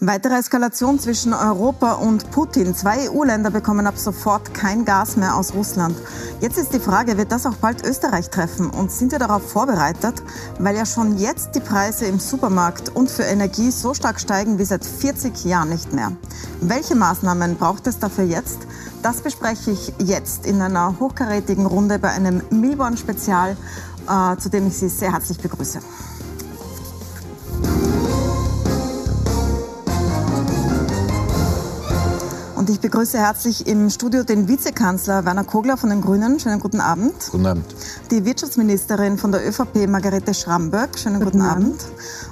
Weitere Eskalation zwischen Europa und Putin. Zwei EU-Länder bekommen ab sofort kein Gas mehr aus Russland. Jetzt ist die Frage, wird das auch bald Österreich treffen? Und sind wir darauf vorbereitet? Weil ja schon jetzt die Preise im Supermarkt und für Energie so stark steigen wie seit 40 Jahren nicht mehr. Welche Maßnahmen braucht es dafür jetzt? Das bespreche ich jetzt in einer hochkarätigen Runde bei einem Milborn-Spezial, äh, zu dem ich Sie sehr herzlich begrüße. Ich begrüße herzlich im Studio den Vizekanzler Werner Kogler von den Grünen. Schönen guten Abend. Guten Abend. Die Wirtschaftsministerin von der ÖVP, Margarete Schramböck. Schönen guten, guten Abend.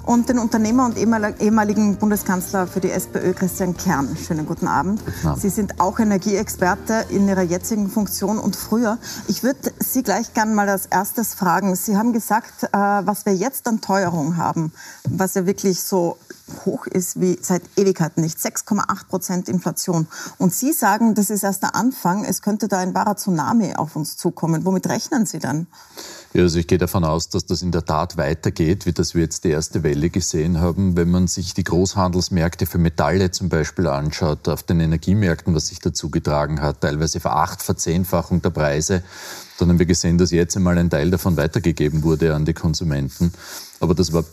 Und den Unternehmer und ehemaligen Bundeskanzler für die SPÖ, Christian Kern. Schönen guten Abend. guten Abend. Sie sind auch Energieexperte in Ihrer jetzigen Funktion und früher. Ich würde Sie gleich gern mal als erstes fragen. Sie haben gesagt, äh, was wir jetzt an Teuerung haben, was ja wirklich so hoch ist wie seit Ewigkeiten nicht. 6,8 Prozent Inflation. Und Sie sagen, das ist erst der Anfang. Es könnte da ein wahrer Tsunami auf uns zukommen. Womit rechnen Sie dann? Ja, also ich gehe davon aus, dass das in der Tat weitergeht, wie das wir jetzt die erste Welle gesehen haben. Wenn man sich die Großhandelsmärkte für Metalle zum Beispiel anschaut, auf den Energiemärkten, was sich dazu getragen hat, teilweise veracht, Verzehnfachung der Preise, dann haben wir gesehen, dass jetzt einmal ein Teil davon weitergegeben wurde an die Konsumenten. Aber das war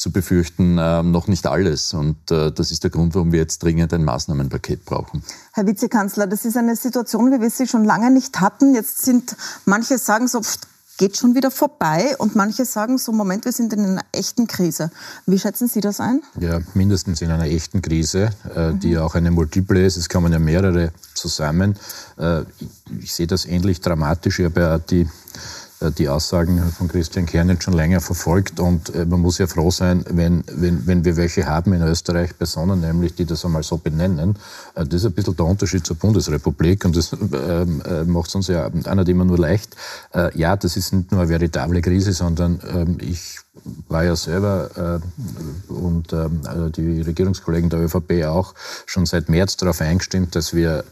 zu befürchten, äh, noch nicht alles. Und äh, das ist der Grund, warum wir jetzt dringend ein Maßnahmenpaket brauchen. Herr Vizekanzler, das ist eine Situation, wie wir sie schon lange nicht hatten. Jetzt sind manche sagen so, pff, geht schon wieder vorbei und manche sagen so, Moment, wir sind in einer echten Krise. Wie schätzen Sie das ein? Ja, mindestens in einer echten Krise, äh, die mhm. auch eine Multiple ist. Es kommen ja mehrere zusammen. Äh, ich sehe das ähnlich dramatisch. Ich habe ja die die Aussagen von Christian Kern schon länger verfolgt und äh, man muss ja froh sein, wenn, wenn, wenn wir welche haben in Österreich, Personen nämlich, die das einmal so benennen. Äh, das ist ein bisschen der Unterschied zur Bundesrepublik und das ähm, macht es uns ja einer immer nur leicht. Ja, das ist nicht nur eine veritable Krise, sondern ähm, ich war ja selber und ähm, die Regierungskollegen der ÖVP auch schon seit März darauf eingestimmt, dass wir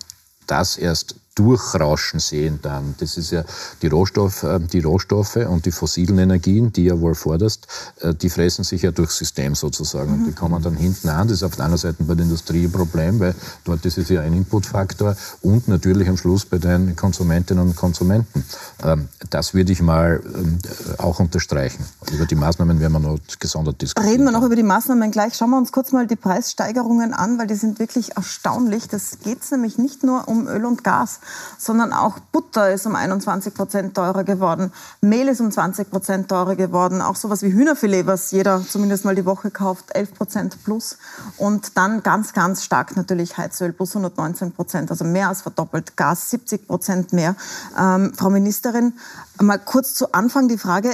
das erst durchrauschen sehen dann. Das ist ja die, Rohstoff, äh, die Rohstoffe und die fossilen Energien, die ja wohl forderst, äh, die fressen sich ja durchs System sozusagen. Mhm. Und die kommen dann hinten an. Das ist auf der anderen Seite bei der Industrie ein Problem, weil dort ist es ja ein Inputfaktor und natürlich am Schluss bei den Konsumentinnen und Konsumenten. Ähm, das würde ich mal ähm, auch unterstreichen. Über die Maßnahmen werden wir noch gesondert diskutieren. Reden wir noch über die Maßnahmen gleich. Schauen wir uns kurz mal die Preissteigerungen an, weil die sind wirklich erstaunlich. Das geht nämlich nicht nur um Öl und Gas, sondern auch Butter ist um 21 Prozent teurer geworden, Mehl ist um 20 Prozent teurer geworden, auch sowas wie Hühnerfilet, was jeder zumindest mal die Woche kauft, 11 Prozent plus. Und dann ganz, ganz stark natürlich Heizöl plus 119 Prozent, also mehr als verdoppelt, Gas 70 Prozent mehr. Ähm, Frau Ministerin, mal kurz zu Anfang die Frage,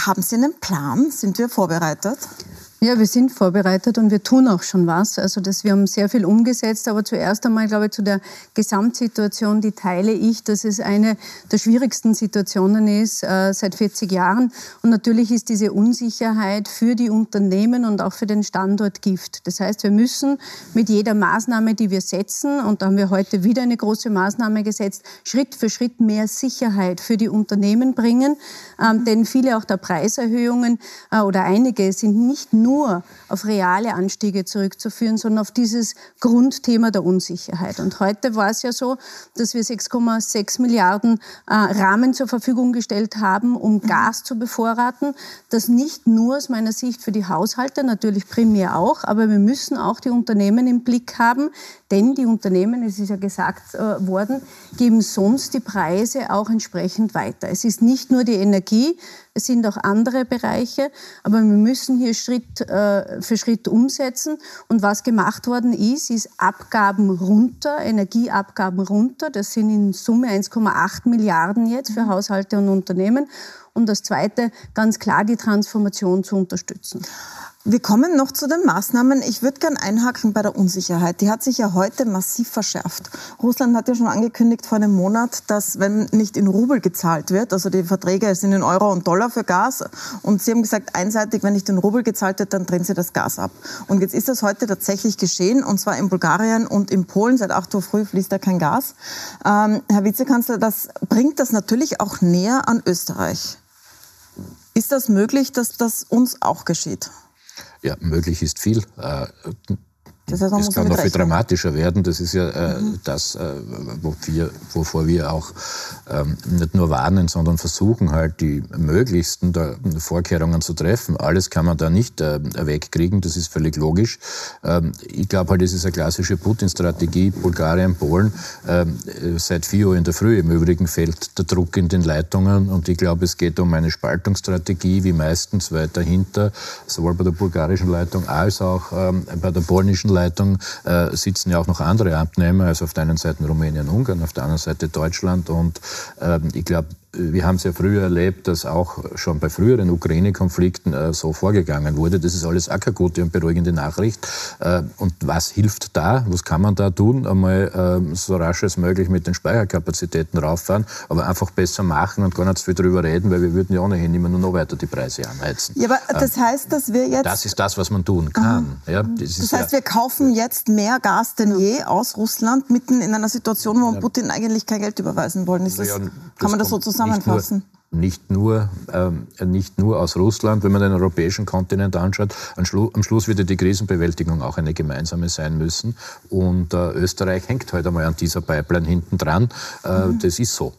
haben Sie einen Plan? Sind wir vorbereitet? Ja, wir sind vorbereitet und wir tun auch schon was. Also das, wir haben sehr viel umgesetzt, aber zuerst einmal, glaube ich, zu der Gesamtsituation, die teile ich, dass es eine der schwierigsten Situationen ist äh, seit 40 Jahren. Und natürlich ist diese Unsicherheit für die Unternehmen und auch für den Standort Gift. Das heißt, wir müssen mit jeder Maßnahme, die wir setzen, und da haben wir heute wieder eine große Maßnahme gesetzt, Schritt für Schritt mehr Sicherheit für die Unternehmen bringen. Ähm, denn viele auch der Preiserhöhungen äh, oder einige sind nicht nur nur auf reale Anstiege zurückzuführen, sondern auf dieses Grundthema der Unsicherheit. Und heute war es ja so, dass wir 6,6 Milliarden äh, Rahmen zur Verfügung gestellt haben, um mhm. Gas zu bevorraten. Das nicht nur aus meiner Sicht für die Haushalte, natürlich primär auch, aber wir müssen auch die Unternehmen im Blick haben, denn die Unternehmen, es ist ja gesagt äh, worden, geben sonst die Preise auch entsprechend weiter. Es ist nicht nur die Energie, es sind auch andere Bereiche, aber wir müssen hier Schritt äh, für Schritt umsetzen. Und was gemacht worden ist, ist Abgaben runter, Energieabgaben runter. Das sind in Summe 1,8 Milliarden jetzt für mhm. Haushalte und Unternehmen. Und das Zweite, ganz klar die Transformation zu unterstützen. Wir kommen noch zu den Maßnahmen. Ich würde gern einhaken bei der Unsicherheit. Die hat sich ja heute massiv verschärft. Russland hat ja schon angekündigt vor einem Monat, dass wenn nicht in Rubel gezahlt wird, also die Verträge sind in Euro und Dollar für Gas, und Sie haben gesagt, einseitig, wenn nicht in Rubel gezahlt wird, dann drehen Sie das Gas ab. Und jetzt ist das heute tatsächlich geschehen, und zwar in Bulgarien und in Polen. Seit 8 Uhr früh fließt da kein Gas. Ähm, Herr Vizekanzler, das bringt das natürlich auch näher an Österreich. Ist das möglich, dass das uns auch geschieht? Ja, möglich ist viel. Das heißt, es kann noch viel dramatischer werden. Das ist ja äh, mhm. das, äh, wo wir, wovor wir auch ähm, nicht nur warnen, sondern versuchen halt die möglichsten Vorkehrungen zu treffen. Alles kann man da nicht äh, wegkriegen, das ist völlig logisch. Ähm, ich glaube halt, es ist eine klassische Putin-Strategie. Bulgarien, Polen, ähm, seit 4 Uhr in der Früh im Übrigen fällt der Druck in den Leitungen und ich glaube, es geht um eine Spaltungsstrategie, wie meistens, weil dahinter sowohl bei der bulgarischen Leitung als auch ähm, bei der polnischen Leitung äh, sitzen ja auch noch andere Abnehmer, also auf der einen Seite Rumänien, Ungarn, auf der anderen Seite Deutschland. Und äh, ich glaube, wir haben es ja früher erlebt, dass auch schon bei früheren Ukraine-Konflikten äh, so vorgegangen wurde. Das ist alles auch keine gute und beruhigende Nachricht. Äh, und was hilft da? Was kann man da tun? Einmal äh, so rasch als möglich mit den Speicherkapazitäten rauffahren, aber einfach besser machen und gar nicht so viel darüber reden, weil wir würden ja ohnehin immer nur noch weiter die Preise anheizen. Ja, aber das ähm, heißt, dass wir jetzt... Das ist das, was man tun kann. Ja, das, das heißt, ja, wir kaufen jetzt mehr Gas denn je aus Russland, mitten in einer Situation, wo ja. Putin eigentlich kein Geld überweisen wollen. Ist das, ja, kann man das so zusammen zusammenfassen? Nicht nur, ähm, nicht nur aus Russland, wenn man den europäischen Kontinent anschaut. Am, Schlu am Schluss wird die Krisenbewältigung auch eine gemeinsame sein müssen. Und äh, Österreich hängt heute einmal an dieser Pipeline hinten dran. Äh, mhm. Das ist so.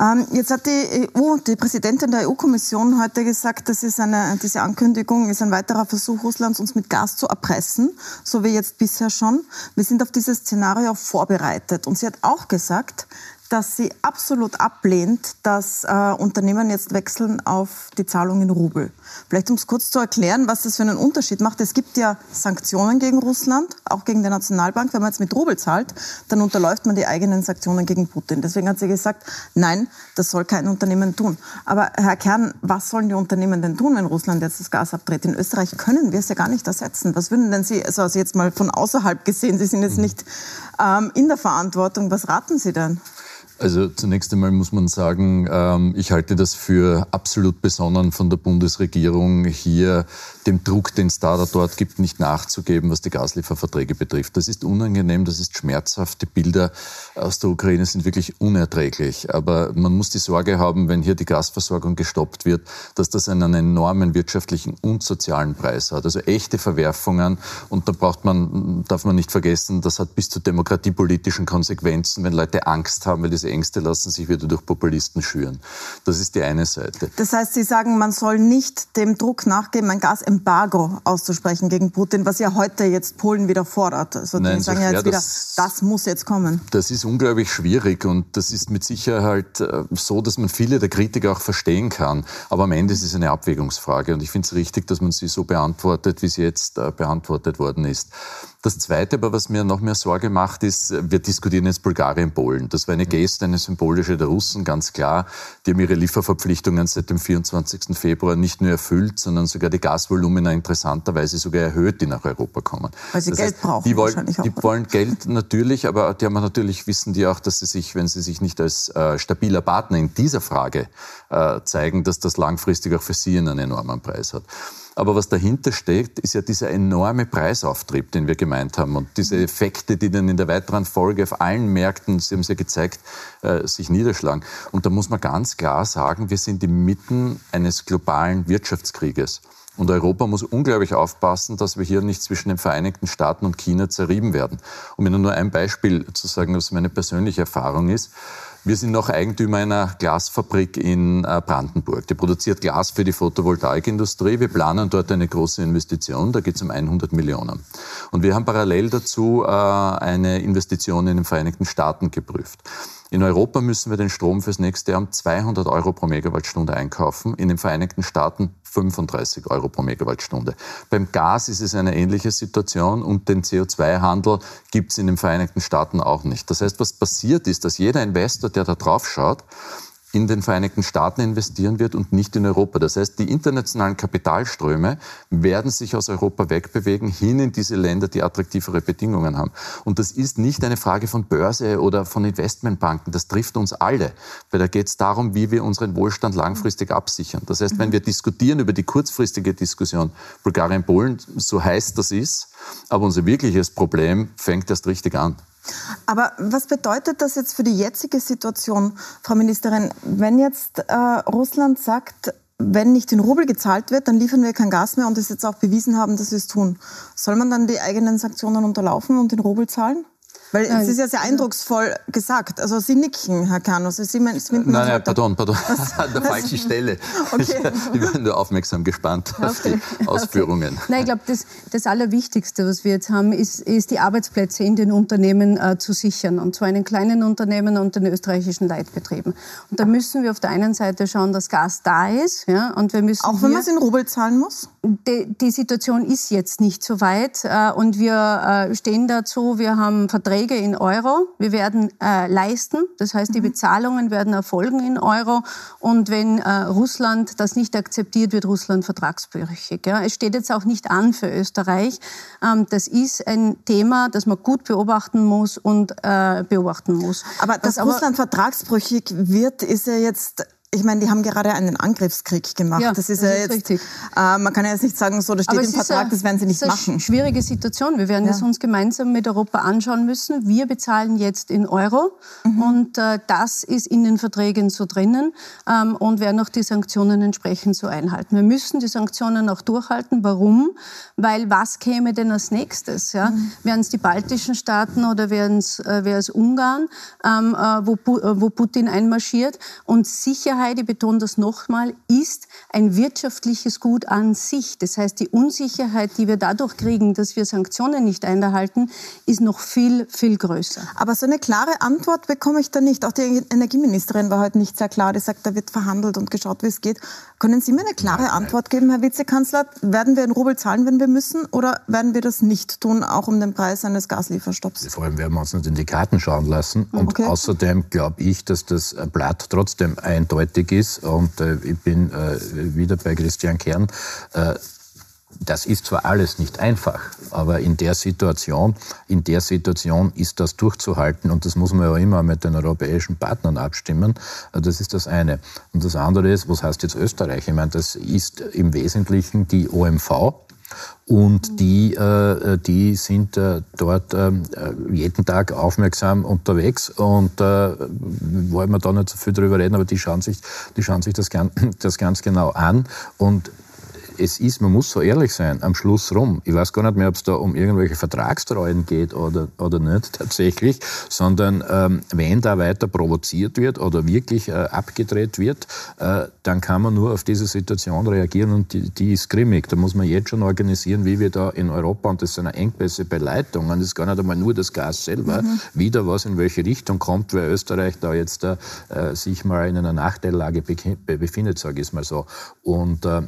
Ähm, jetzt hat die EU, die Präsidentin der EU-Kommission heute gesagt, das ist eine, diese Ankündigung ist ein weiterer Versuch Russlands, uns mit Gas zu erpressen, so wie jetzt bisher schon. Wir sind auf dieses Szenario vorbereitet. Und sie hat auch gesagt, dass sie absolut ablehnt, dass äh, Unternehmen jetzt wechseln auf die Zahlung in Rubel. Vielleicht um es kurz zu erklären, was das für einen Unterschied macht. Es gibt ja Sanktionen gegen Russland, auch gegen die Nationalbank. Wenn man jetzt mit Rubel zahlt, dann unterläuft man die eigenen Sanktionen gegen Putin. Deswegen hat sie gesagt, nein, das soll kein Unternehmen tun. Aber Herr Kern, was sollen die Unternehmen denn tun, wenn Russland jetzt das Gas abdreht? In Österreich können wir es ja gar nicht ersetzen. Was würden denn Sie, also jetzt mal von außerhalb gesehen, Sie sind jetzt nicht ähm, in der Verantwortung, was raten Sie denn? Also zunächst einmal muss man sagen, ähm, ich halte das für absolut besonnen von der Bundesregierung, hier dem Druck, den es da dort gibt, nicht nachzugeben, was die Gaslieferverträge betrifft. Das ist unangenehm, das ist schmerzhaft. Die Bilder aus der Ukraine sind wirklich unerträglich. Aber man muss die Sorge haben, wenn hier die Gasversorgung gestoppt wird, dass das einen enormen wirtschaftlichen und sozialen Preis hat. Also echte Verwerfungen. Und da braucht man, darf man nicht vergessen, das hat bis zu demokratiepolitischen Konsequenzen, wenn Leute Angst haben, weil diese Ängste lassen sich wieder durch Populisten schüren. Das ist die eine Seite. Das heißt, Sie sagen, man soll nicht dem Druck nachgeben, ein Gasembargo auszusprechen gegen Putin, was ja heute jetzt Polen wieder fordert. Also Nein, die sagen ja jetzt wieder, das, das muss jetzt kommen. Das ist unglaublich schwierig und das ist mit Sicherheit äh, so, dass man viele der Kritiker auch verstehen kann. Aber am Ende ist es eine Abwägungsfrage und ich finde es richtig, dass man sie so beantwortet, wie sie jetzt äh, beantwortet worden ist. Das Zweite aber, was mir noch mehr Sorge macht, ist, wir diskutieren jetzt Bulgarien, Polen. Das war eine Geste, eine symbolische der Russen, ganz klar. Die haben ihre Lieferverpflichtungen seit dem 24. Februar nicht nur erfüllt, sondern sogar die Gasvolumina interessanterweise sogar erhöht, die nach Europa kommen. Weil sie das Geld heißt, brauchen die wollen, wahrscheinlich auch. Die wollen Geld natürlich, aber die haben natürlich, wissen die auch, dass sie sich, wenn sie sich nicht als äh, stabiler Partner in dieser Frage äh, zeigen, dass das langfristig auch für sie einen enormen Preis hat. Aber was dahinter steckt, ist ja dieser enorme Preisauftrieb, den wir gemeint haben. Und diese Effekte, die dann in der weiteren Folge auf allen Märkten, Sie haben es ja gezeigt, äh, sich niederschlagen. Und da muss man ganz klar sagen, wir sind inmitten eines globalen Wirtschaftskrieges. Und Europa muss unglaublich aufpassen, dass wir hier nicht zwischen den Vereinigten Staaten und China zerrieben werden. Um Ihnen nur ein Beispiel zu sagen, was meine persönliche Erfahrung ist. Wir sind noch Eigentümer einer Glasfabrik in äh, Brandenburg. Die produziert Glas für die Photovoltaikindustrie. Wir planen dort eine große Investition. Da geht es um 100 Millionen. Und wir haben parallel dazu äh, eine Investition in den Vereinigten Staaten geprüft. In Europa müssen wir den Strom fürs nächste Jahr um 200 Euro pro Megawattstunde einkaufen, in den Vereinigten Staaten 35 Euro pro Megawattstunde. Beim Gas ist es eine ähnliche Situation und den CO2-Handel gibt es in den Vereinigten Staaten auch nicht. Das heißt, was passiert ist, dass jeder Investor, der da drauf schaut, in den Vereinigten Staaten investieren wird und nicht in Europa. Das heißt, die internationalen Kapitalströme werden sich aus Europa wegbewegen hin in diese Länder, die attraktivere Bedingungen haben. Und das ist nicht eine Frage von Börse oder von Investmentbanken. Das trifft uns alle, weil da geht es darum, wie wir unseren Wohlstand langfristig absichern. Das heißt, wenn wir diskutieren über die kurzfristige Diskussion Bulgarien-Polen, so heiß das ist, aber unser wirkliches Problem fängt erst richtig an. Aber was bedeutet das jetzt für die jetzige Situation, Frau Ministerin, wenn jetzt äh, Russland sagt, wenn nicht in Rubel gezahlt wird, dann liefern wir kein Gas mehr und es jetzt auch bewiesen haben, dass wir es tun. Soll man dann die eigenen Sanktionen unterlaufen und in Rubel zahlen? Weil es ist ja sehr eindrucksvoll gesagt. Also Sie nicken, Herr Kanus. Sie, Sie, nein, nein, pardon, pardon. An der falschen Stelle. Okay. Ich bin nur aufmerksam gespannt auf die Ausführungen. Okay. Nein, ich glaube, das, das Allerwichtigste, was wir jetzt haben, ist, ist die Arbeitsplätze in den Unternehmen äh, zu sichern. Und zwar in den kleinen Unternehmen und den österreichischen Leitbetrieben. Und da müssen wir auf der einen Seite schauen, dass Gas da ist. Ja, und wir müssen Auch wenn man es in Rubel zahlen muss? Die, die, Situation ist jetzt nicht so weit. Äh, und wir äh, stehen dazu, wir haben Verträge Verträge in Euro. Wir werden äh, leisten, das heißt, die mhm. Bezahlungen werden erfolgen in Euro. Und wenn äh, Russland das nicht akzeptiert, wird Russland vertragsbrüchig. Ja. Es steht jetzt auch nicht an für Österreich. Ähm, das ist ein Thema, das man gut beobachten muss und äh, beobachten muss. Aber dass das Russland vertragsbrüchig wird, ist ja jetzt ich meine, die haben gerade einen Angriffskrieg gemacht. Ja, das ist das ja ist jetzt, äh, man kann ja jetzt nicht sagen, so, das steht im Vertrag, eine, das werden sie nicht machen. Das ist eine schwierige Situation. Wir werden ja. das uns gemeinsam mit Europa anschauen müssen. Wir bezahlen jetzt in Euro mhm. und äh, das ist in den Verträgen so drinnen ähm, und werden auch die Sanktionen entsprechend so einhalten. Wir müssen die Sanktionen auch durchhalten. Warum? Weil was käme denn als nächstes? Ja? Mhm. Wären es die baltischen Staaten oder wären es äh, Ungarn, ähm, äh, wo, äh, wo Putin einmarschiert? Und Sicherheit Sicherheit, ich betone das nochmal, ist ein wirtschaftliches Gut an sich. Das heißt, die Unsicherheit, die wir dadurch kriegen, dass wir Sanktionen nicht einhalten, ist noch viel, viel größer. Aber so eine klare Antwort bekomme ich da nicht. Auch die Energieministerin war heute nicht sehr klar. Die sagt, da wird verhandelt und geschaut, wie es geht. Können Sie mir eine klare Antwort geben, Herr Vizekanzler? Werden wir in Rubel zahlen, wenn wir müssen? Oder werden wir das nicht tun, auch um den Preis eines Gaslieferstopps? Vor allem werden wir uns nicht in die Karten schauen lassen. Und okay. außerdem glaube ich, dass das Blatt trotzdem eindeutig eindeutig ist. Und äh, ich bin äh, wieder bei Christian Kern. Äh, das ist zwar alles nicht einfach, aber in der Situation, in der Situation ist das durchzuhalten und das muss man ja immer mit den europäischen Partnern abstimmen. Das ist das eine. Und das andere ist, was heißt jetzt Österreich? Ich meine, das ist im Wesentlichen die OMV, und die, äh, die sind äh, dort äh, jeden Tag aufmerksam unterwegs und äh, wollen wir da nicht so viel drüber reden, aber die schauen sich, die schauen sich das, das ganz genau an. Und es ist, man muss so ehrlich sein, am Schluss rum. Ich weiß gar nicht mehr, ob es da um irgendwelche Vertragstreuen geht oder, oder nicht tatsächlich, sondern ähm, wenn da weiter provoziert wird oder wirklich äh, abgedreht wird, äh, dann kann man nur auf diese Situation reagieren und die, die ist grimmig. Da muss man jetzt schon organisieren, wie wir da in Europa, und das sind Engpässe bei Leitungen, das ist gar nicht einmal nur das Gas selber, mhm. wieder was in welche Richtung kommt, weil Österreich da jetzt äh, sich mal in einer Nachteillage befindet, sage ich es mal so. Und äh,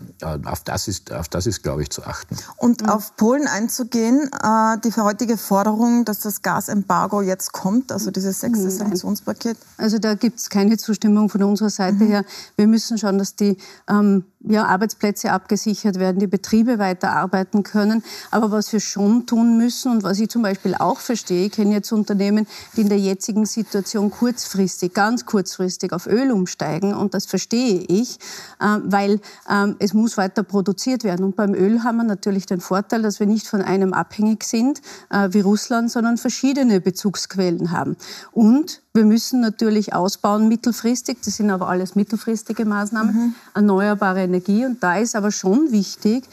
auf das das ist, auf das ist, glaube ich, zu achten. Und mhm. auf Polen einzugehen, äh, die heutige Forderung, dass das Gasembargo jetzt kommt, also dieses sechste Sanktionspaket? Also da gibt es keine Zustimmung von unserer Seite mhm. her. Wir müssen schauen, dass die ähm, ja, Arbeitsplätze abgesichert werden, die Betriebe weiterarbeiten können. Aber was wir schon tun müssen und was ich zum Beispiel auch verstehe, ich kenne jetzt Unternehmen, die in der jetzigen Situation kurzfristig, ganz kurzfristig auf Öl umsteigen und das verstehe ich, äh, weil äh, es muss weiter produziert werden. Und beim Öl haben wir natürlich den Vorteil, dass wir nicht von einem abhängig sind äh, wie Russland, sondern verschiedene Bezugsquellen haben. Und wir müssen natürlich ausbauen mittelfristig, das sind aber alles mittelfristige Maßnahmen, mhm. erneuerbare Energie. Und da ist aber schon wichtig,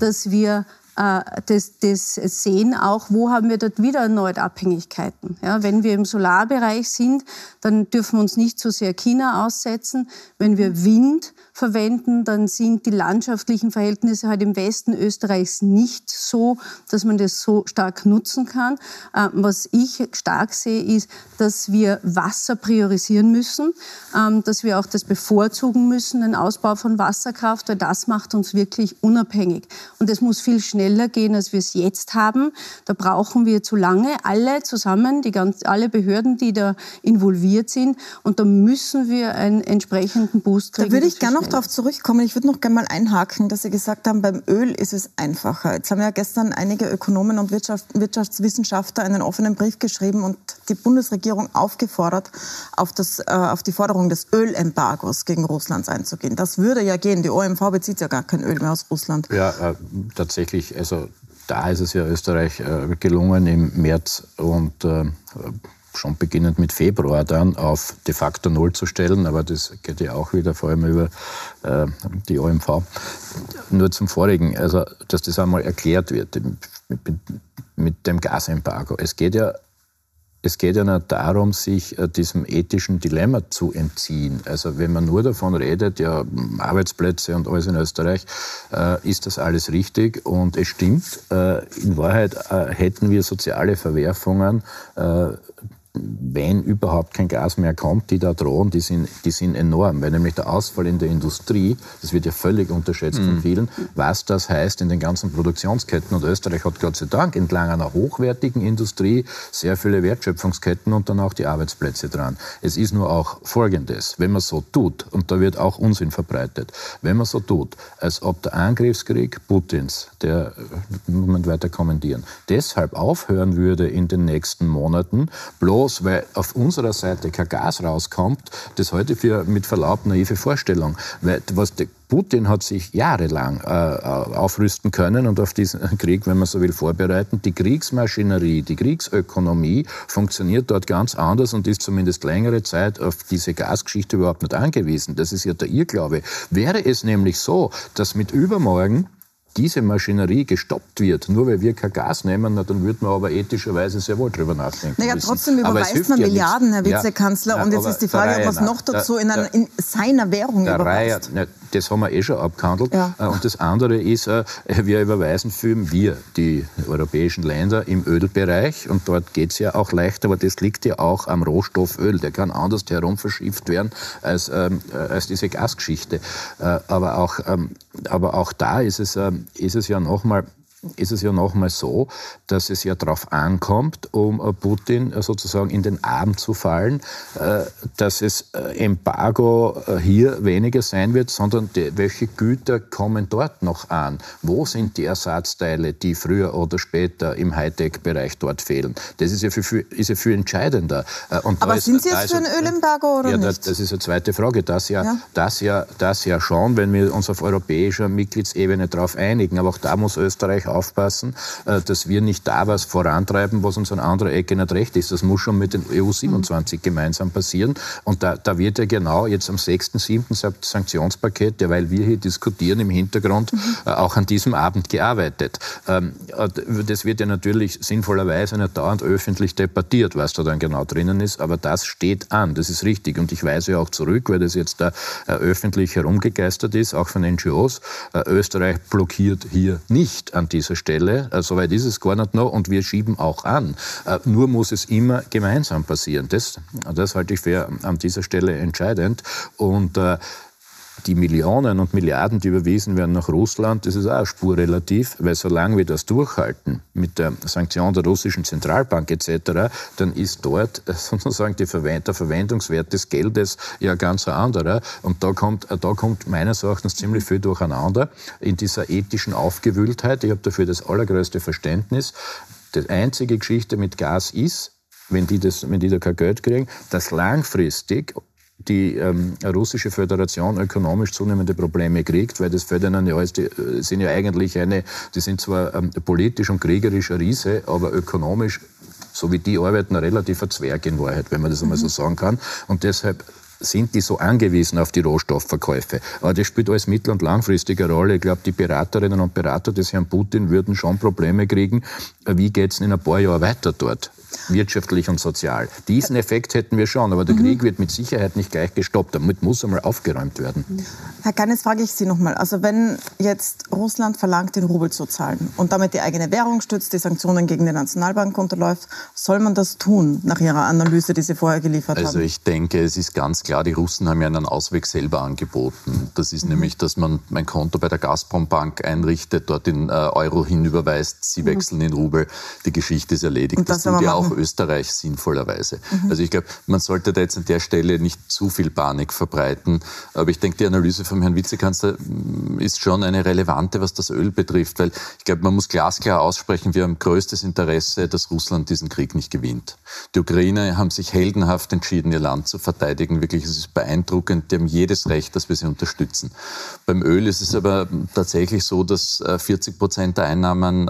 dass wir äh, das, das sehen auch, wo haben wir dort wieder erneut Abhängigkeiten. Ja, wenn wir im Solarbereich sind, dann dürfen wir uns nicht so sehr China aussetzen. Wenn wir Wind verwenden, dann sind die landschaftlichen Verhältnisse halt im Westen Österreichs nicht so, dass man das so stark nutzen kann. Äh, was ich stark sehe, ist, dass wir Wasser priorisieren müssen, ähm, dass wir auch das bevorzugen müssen, den Ausbau von Wasserkraft, weil das macht uns wirklich unabhängig. Und es muss viel schneller gehen, als wir es jetzt haben. Da brauchen wir zu lange alle zusammen, die ganz, alle Behörden, die da involviert sind. Und da müssen wir einen entsprechenden Boost kriegen. Da würde ich gerne noch darauf zurückkommen. Ich würde noch gerne mal einhaken, dass Sie gesagt haben, beim Öl ist es einfacher. Jetzt haben ja gestern einige Ökonomen und Wirtschaft, Wirtschaftswissenschaftler einen offenen Brief geschrieben und die Bundesregierung aufgefordert, auf, das, äh, auf die Forderung des Ölembargos gegen Russland einzugehen. Das würde ja gehen. Die OMV bezieht ja gar kein Öl mehr aus Russland. Ja, äh, tatsächlich. Also da ist es ja Österreich äh, gelungen im März und äh, schon beginnend mit Februar dann auf de facto Null zu stellen, aber das geht ja auch wieder vor allem über äh, die OMV. Nur zum vorigen, also dass das einmal erklärt wird mit, mit dem Gasembargo. Es geht ja es geht ja nicht darum, sich äh, diesem ethischen Dilemma zu entziehen. Also wenn man nur davon redet, ja, Arbeitsplätze und alles in Österreich, äh, ist das alles richtig und es stimmt. Äh, in Wahrheit hätten wir soziale Verwerfungen wenn überhaupt kein Gas mehr kommt, die da drohen, die sind, die sind enorm. Weil nämlich der Ausfall in der Industrie, das wird ja völlig unterschätzt mhm. von vielen, was das heißt in den ganzen Produktionsketten. Und Österreich hat Gott sei Dank entlang einer hochwertigen Industrie sehr viele Wertschöpfungsketten und dann auch die Arbeitsplätze dran. Es ist nur auch Folgendes, wenn man so tut, und da wird auch Unsinn verbreitet, wenn man so tut, als ob der Angriffskrieg Putins, der, muss man weiter kommentieren, deshalb aufhören würde in den nächsten Monaten, bloß bloß weil auf unserer Seite kein Gas rauskommt, das heute für mit Verlaub naive Vorstellung. Weil was der Putin hat sich jahrelang äh, aufrüsten können und auf diesen Krieg, wenn man so will, vorbereiten. Die Kriegsmaschinerie, die Kriegsökonomie funktioniert dort ganz anders und ist zumindest längere Zeit auf diese Gasgeschichte überhaupt nicht angewiesen. Das ist ja der Irrglaube. Wäre es nämlich so, dass mit übermorgen diese Maschinerie gestoppt wird, nur weil wir kein Gas nehmen, na, dann würde man aber ethischerweise sehr wohl drüber nachdenken. Naja, trotzdem überweist man ja Milliarden, Herr Vizekanzler, ja, und jetzt ist die Frage, ob man es noch dazu in, einer, in, seiner Währung der überweist. Reihe, das haben wir eh schon abgehandelt. Ja. Äh, und das andere ist, äh, wir überweisen viel, wir, die europäischen Länder, im Ölbereich. Und dort geht es ja auch leichter, aber das liegt ja auch am Rohstoff Öl. Der kann anders herum verschifft werden als, ähm, äh, als diese Gasgeschichte. Aber auch, ähm, aber auch da ist es, ähm, ist es ja nochmal ist es ja nochmal so, dass es ja darauf ankommt, um äh, Putin äh, sozusagen in den Arm zu fallen, äh, dass es Embargo hier weniger sein wird, sondern welche Güter kommen dort noch an? Wo sind die Ersatzteile, die früher oder später im Hightech-Bereich dort fehlen? Das ist ja viel, ist ja viel entscheidender. Und Aber sind Sie jetzt für ein Ölembargo oder ja, nicht? Das, das ist eine zweite Frage. Das ja, ja, Das, ja, das ja schon, wenn wir uns auf europäischer Mitgliedsebene darauf einigen. Aber auch da muss Österreich aufpassen, äh, dass wir nicht da was vorantreiben, was uns an anderer Ecke nicht recht ist. Das muss schon mit den EU 27 mhm. gemeinsam passieren. Und da, da wird ja genau jetzt am 6., 7. Sanktionspaket, derweil wir hier diskutieren im Hintergrund, mhm. Äh, auch an diesem Abend gearbeitet. Ähm, äh, das wird ja natürlich sinnvollerweise nicht dauernd öffentlich debattiert, was da dann genau drinnen ist, aber das steht an, das ist richtig. Und ich weise auch zurück, weil das jetzt da öffentlich herumgegeistert ist, auch von NGOs. Österreich blockiert hier nicht an dieser Stelle. Äh, Soweit ist es gar nicht noch und wir schieben auch an. Äh, nur muss es immer gemeinsam passieren. Das, das halte ich für an dieser Stelle entscheidend. Und äh, die Millionen und Milliarden, die überwiesen werden nach Russland, das ist auch spurrelativ, weil solange wir das durchhalten mit der Sanktion der russischen Zentralbank etc., dann ist dort sozusagen der Verwendungswert des Geldes ja ganz ein anderer. Und da kommt, da kommt meines Erachtens ziemlich viel durcheinander in dieser ethischen Aufgewühltheit. Ich habe dafür das allergrößte Verständnis. Die einzige Geschichte mit Gas ist, wenn die, das, wenn die da kein Geld kriegen, dass langfristig die ähm, russische Föderation ökonomisch zunehmende Probleme kriegt, weil das Födernen ja alles, die äh, sind ja eigentlich eine, die sind zwar ähm, politisch und kriegerisch ein Riese, aber ökonomisch, so wie die arbeiten, ein relativer Zwerg in Wahrheit, wenn man das einmal so mhm. sagen kann. Und deshalb sind die so angewiesen auf die Rohstoffverkäufe. Aber das spielt alles mittel- und langfristige Rolle. Ich glaube, die Beraterinnen und Berater des Herrn Putin würden schon Probleme kriegen. Wie geht es in ein paar Jahren weiter dort? wirtschaftlich und sozial. Diesen Effekt hätten wir schon, aber der mhm. Krieg wird mit Sicherheit nicht gleich gestoppt. Damit muss einmal aufgeräumt werden. Herr Kahn, jetzt frage ich Sie nochmal. Also wenn jetzt Russland verlangt, den Rubel zu zahlen und damit die eigene Währung stützt, die Sanktionen gegen die Nationalbank unterläuft, soll man das tun, nach Ihrer Analyse, die Sie vorher geliefert also haben? Also ich denke, es ist ganz klar, die Russen haben ja einen Ausweg selber angeboten. Das ist mhm. nämlich, dass man mein Konto bei der Gazprom Bank einrichtet, dort in äh, Euro hinüberweist, sie mhm. wechseln in Rubel. Die Geschichte ist erledigt. Und das, das tut ja auch Österreich sinnvollerweise. Mhm. Also ich glaube, man sollte da jetzt an der Stelle nicht zu viel Panik verbreiten. Aber ich denke, die Analyse vom Herrn Vizekanzler mm, ist schon eine relevante, was das Öl betrifft. Weil ich glaube, man muss glasklar aussprechen, wir haben größtes Interesse, dass Russland diesen Krieg nicht gewinnt. Die Ukrainer haben sich heldenhaft entschieden, ihr Land zu verteidigen, wirklich wirklich, es ist beeindruckend. Die haben jedes Recht, dass wir sie unterstützen. Beim Öl ist es aber tatsächlich so, dass 40 Prozent der Einnahmen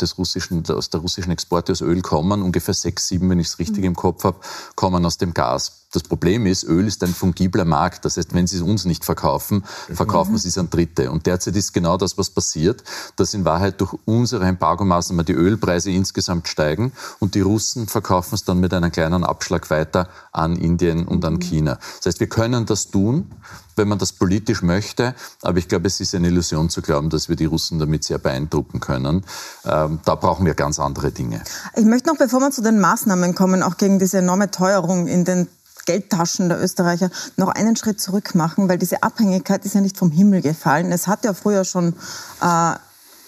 des russischen, aus der russischen Exporte aus Öl kommen. Ungefähr sechs, sieben, wenn ich es richtig im Kopf habe, kommen aus dem Gas. Das Problem ist, Öl ist ein fungibler Markt. Das heißt, wenn sie es uns nicht verkaufen, verkaufen sie es an Dritte. Und derzeit ist genau das, was passiert, dass in Wahrheit durch unsere Embargomaßnahmen die Ölpreise insgesamt steigen und die Russen verkaufen es dann mit einem kleinen Abschlag weiter an Indien und an China. Das heißt, wir können das tun, wenn man das politisch möchte. Aber ich glaube, es ist eine Illusion zu glauben, dass wir die Russen damit sehr beeindrucken können. Ähm, da brauchen wir ganz andere Dinge. Ich möchte noch, bevor wir zu den Maßnahmen kommen, auch gegen diese enorme Teuerung in den Geldtaschen der Österreicher noch einen Schritt zurück machen, weil diese Abhängigkeit ist ja nicht vom Himmel gefallen. Es hat ja früher schon äh,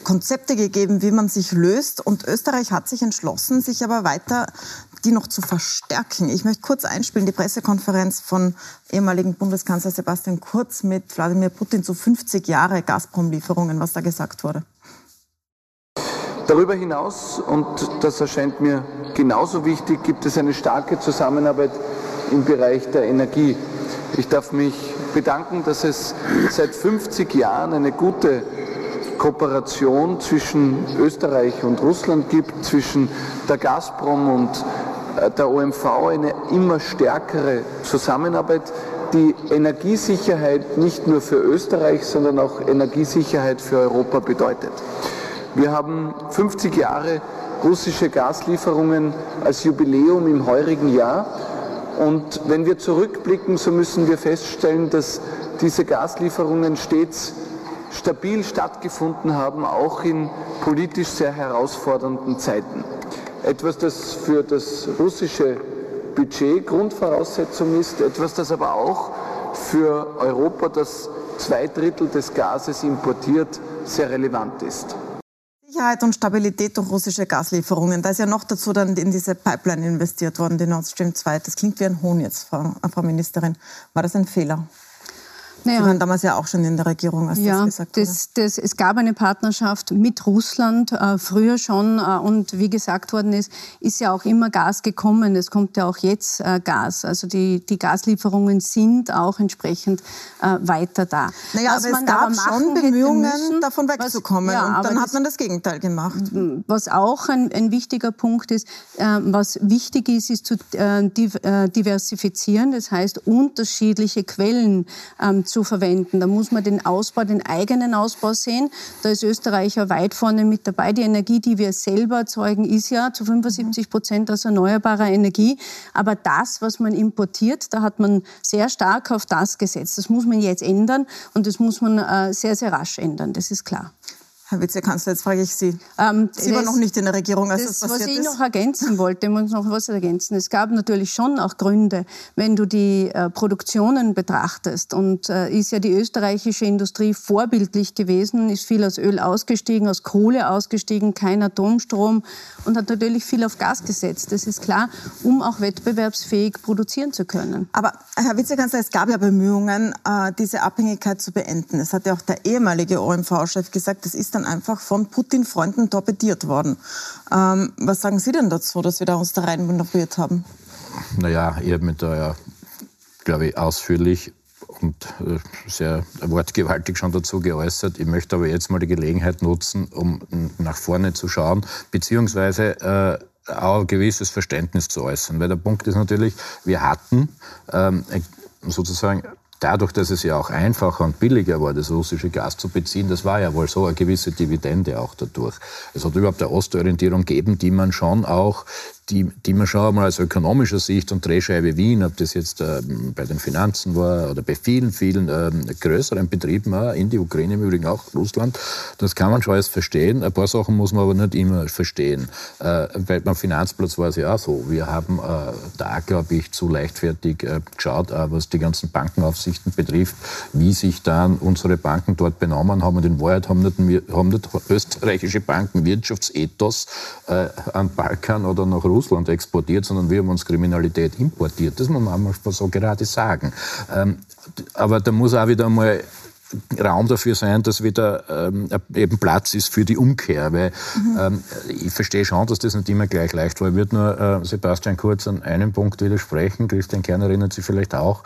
Konzepte gegeben, wie man sich löst. Und Österreich hat sich entschlossen, sich aber weiter die noch zu verstärken. Ich möchte kurz einspielen, die Pressekonferenz von ehemaligen Bundeskanzler Sebastian Kurz mit Wladimir Putin zu 50 Jahre Gazprom-Lieferungen, was da gesagt wurde. Darüber hinaus, und das erscheint mir genauso wichtig, gibt es eine starke Zusammenarbeit im Bereich der Energie. Ich darf mich bedanken, dass es seit 50 Jahren eine gute Kooperation zwischen Österreich und Russland gibt, zwischen der Gazprom und äh, der OMV, eine immer stärkere Zusammenarbeit, die Energiesicherheit nicht nur für Österreich, sondern auch Energiesicherheit für Europa bedeutet. Wir haben 50 Jahre russische Gaslieferungen als Jubiläum im heurigen Jahr. Und wenn wir zurückblicken, so müssen wir feststellen, dass diese Gaslieferungen stets stabil stattgefunden haben, auch in politisch sehr herausfordernden Zeiten. Etwas, das für das russische Budget Grundvoraussetzung ist, etwas, das aber auch für Europa, das zwei Drittel des Gases importiert, sehr relevant ist. Sicherheit und Stabilität durch russische Gaslieferungen. Da ist ja noch dazu dann in diese Pipeline investiert worden, die Nord Stream 2. Das klingt wie ein Hohn jetzt, Frau, Frau Ministerin. War das ein Fehler? Naja. Sie waren damals ja auch schon in der Regierung, als ja, das gesagt. Das, das, es gab eine Partnerschaft mit Russland äh, früher schon äh, und wie gesagt worden ist, ist ja auch immer Gas gekommen. Es kommt ja auch jetzt äh, Gas. Also die, die Gaslieferungen sind auch entsprechend äh, weiter da. Naja, was aber es gab aber schon Bemühungen, müssen, davon wegzukommen was, ja, und dann hat man das Gegenteil gemacht. Was auch ein, ein wichtiger Punkt ist, äh, was wichtig ist, ist zu äh, diversifizieren. Das heißt, unterschiedliche Quellen ähm, zu verwenden. Da muss man den Ausbau, den eigenen Ausbau sehen. Da ist Österreich ja weit vorne mit dabei. Die Energie, die wir selber erzeugen, ist ja zu 75 Prozent aus erneuerbarer Energie. Aber das, was man importiert, da hat man sehr stark auf das gesetzt. Das muss man jetzt ändern und das muss man äh, sehr, sehr rasch ändern. Das ist klar. Herr Vizekanzler, jetzt frage ich Sie. Ähm, Sie waren noch nicht in der Regierung, als das, das passiert Was ich ist. noch ergänzen wollte, ich muss noch was ergänzen. Es gab natürlich schon auch Gründe, wenn du die äh, Produktionen betrachtest. Und äh, ist ja die österreichische Industrie vorbildlich gewesen, ist viel aus Öl ausgestiegen, aus Kohle ausgestiegen, kein Atomstrom und hat natürlich viel auf Gas gesetzt. Das ist klar, um auch wettbewerbsfähig produzieren zu können. Aber Herr Vizekanzler, es gab ja Bemühungen, äh, diese Abhängigkeit zu beenden. Es hat ja auch der ehemalige OMV-Chef gesagt, das ist dann einfach von Putin-Freunden torpediert worden. Ähm, was sagen Sie denn dazu, dass wir da uns da rein manövriert haben? Naja, ich habe mich da ja, glaube ich, ausführlich und äh, sehr wortgewaltig schon dazu geäußert. Ich möchte aber jetzt mal die Gelegenheit nutzen, um nach vorne zu schauen, beziehungsweise äh, auch ein gewisses Verständnis zu äußern. Weil der Punkt ist natürlich, wir hatten ähm, sozusagen dadurch, dass es ja auch einfacher und billiger war, das russische Gas zu beziehen, das war ja wohl so eine gewisse Dividende auch dadurch. Es hat überhaupt eine Ostorientierung gegeben, die man schon auch die, die man schon einmal aus ökonomischer Sicht und Drehscheibe Wien, ob das jetzt äh, bei den Finanzen war oder bei vielen, vielen äh, größeren Betrieben, auch in die Ukraine im Übrigen auch Russland, das kann man schon alles verstehen. Ein paar Sachen muss man aber nicht immer verstehen. Äh, weil beim Finanzplatz war es ja auch so. Wir haben äh, da, glaube ich, zu leichtfertig äh, geschaut, äh, was die ganzen Bankenaufsichten betrifft, wie sich dann unsere Banken dort benommen haben. Und in Wahrheit haben nicht, haben nicht österreichische Banken Wirtschaftsethos äh, an Balkan oder nach Russland Russland exportiert, sondern wir haben uns Kriminalität importiert. Das muss man manchmal so gerade sagen. Ähm, aber da muss auch wieder mal Raum dafür sein, dass wieder ähm, eben Platz ist für die Umkehr. Weil mhm. ähm, ich verstehe schon, dass das nicht immer gleich leicht war. Ich würde nur äh, Sebastian Kurz an einem Punkt widersprechen. Christian Kern erinnert sich vielleicht auch.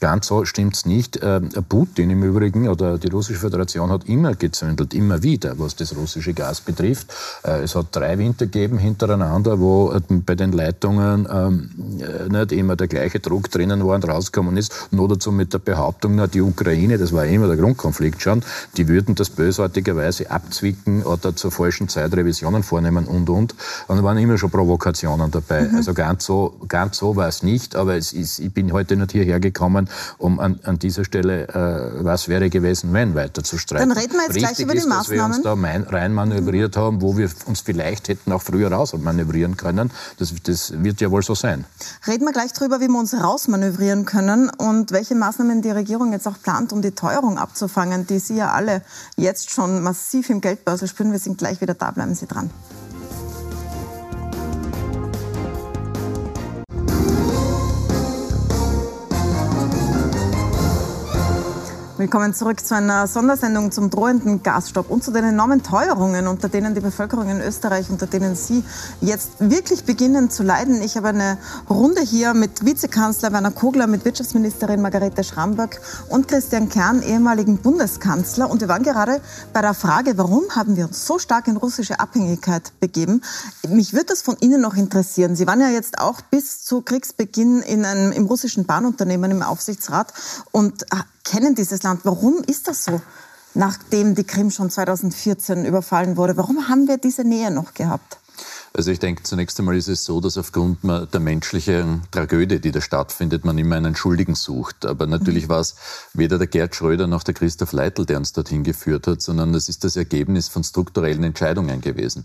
Ganz so stimmt's nicht. Ähm, Putin im Übrigen oder die Russische Föderation hat immer gezündelt, immer wieder, was das russische Gas betrifft. Äh, es hat drei Winter gegeben hintereinander, wo äh, bei den Leitungen ähm, äh, nicht immer der gleiche Druck drinnen war und rausgekommen ist. Nur dazu mit der Behauptung, na, die Ukraine, das war immer der Grundkonflikt schon, die würden das bösartigerweise abzwicken oder zur falschen Zeit Revisionen vornehmen und und. Und da waren immer schon Provokationen dabei. Mhm. Also ganz so, ganz so war es nicht, aber es ist, ich bin heute nicht hierher gekommen, um an, an dieser Stelle, äh, was wäre gewesen, wenn, weiter zu streiten. Dann reden wir jetzt Richtig gleich über ist, die Maßnahmen. Dass wir uns da mein, rein manövriert haben, wo wir uns vielleicht hätten auch früher raus manövrieren können. Das, das wird ja wohl so sein. Reden wir gleich darüber, wie wir uns rausmanövrieren können und welche Maßnahmen die Regierung jetzt auch plant, um die Teuerung abzufangen, die Sie ja alle jetzt schon massiv im Geldbörsel spüren. Wir sind gleich wieder da, bleiben Sie dran. Willkommen zurück zu einer Sondersendung zum drohenden Gasstopp und zu den enormen Teuerungen, unter denen die Bevölkerung in Österreich, unter denen Sie jetzt wirklich beginnen zu leiden. Ich habe eine Runde hier mit Vizekanzler Werner Kogler, mit Wirtschaftsministerin Margarete Schramberg und Christian Kern, ehemaligen Bundeskanzler. Und wir waren gerade bei der Frage, warum haben wir uns so stark in russische Abhängigkeit begeben? Mich würde das von Ihnen noch interessieren. Sie waren ja jetzt auch bis zu Kriegsbeginn in einem, im russischen Bahnunternehmen im Aufsichtsrat und kennen dieses Land. Warum ist das so, nachdem die Krim schon 2014 überfallen wurde? Warum haben wir diese Nähe noch gehabt? Also ich denke, zunächst einmal ist es so, dass aufgrund der menschlichen Tragödie, die da stattfindet, man immer einen Schuldigen sucht. Aber natürlich mhm. war es weder der Gerd Schröder noch der Christoph Leitl, der uns dorthin geführt hat, sondern es ist das Ergebnis von strukturellen Entscheidungen gewesen.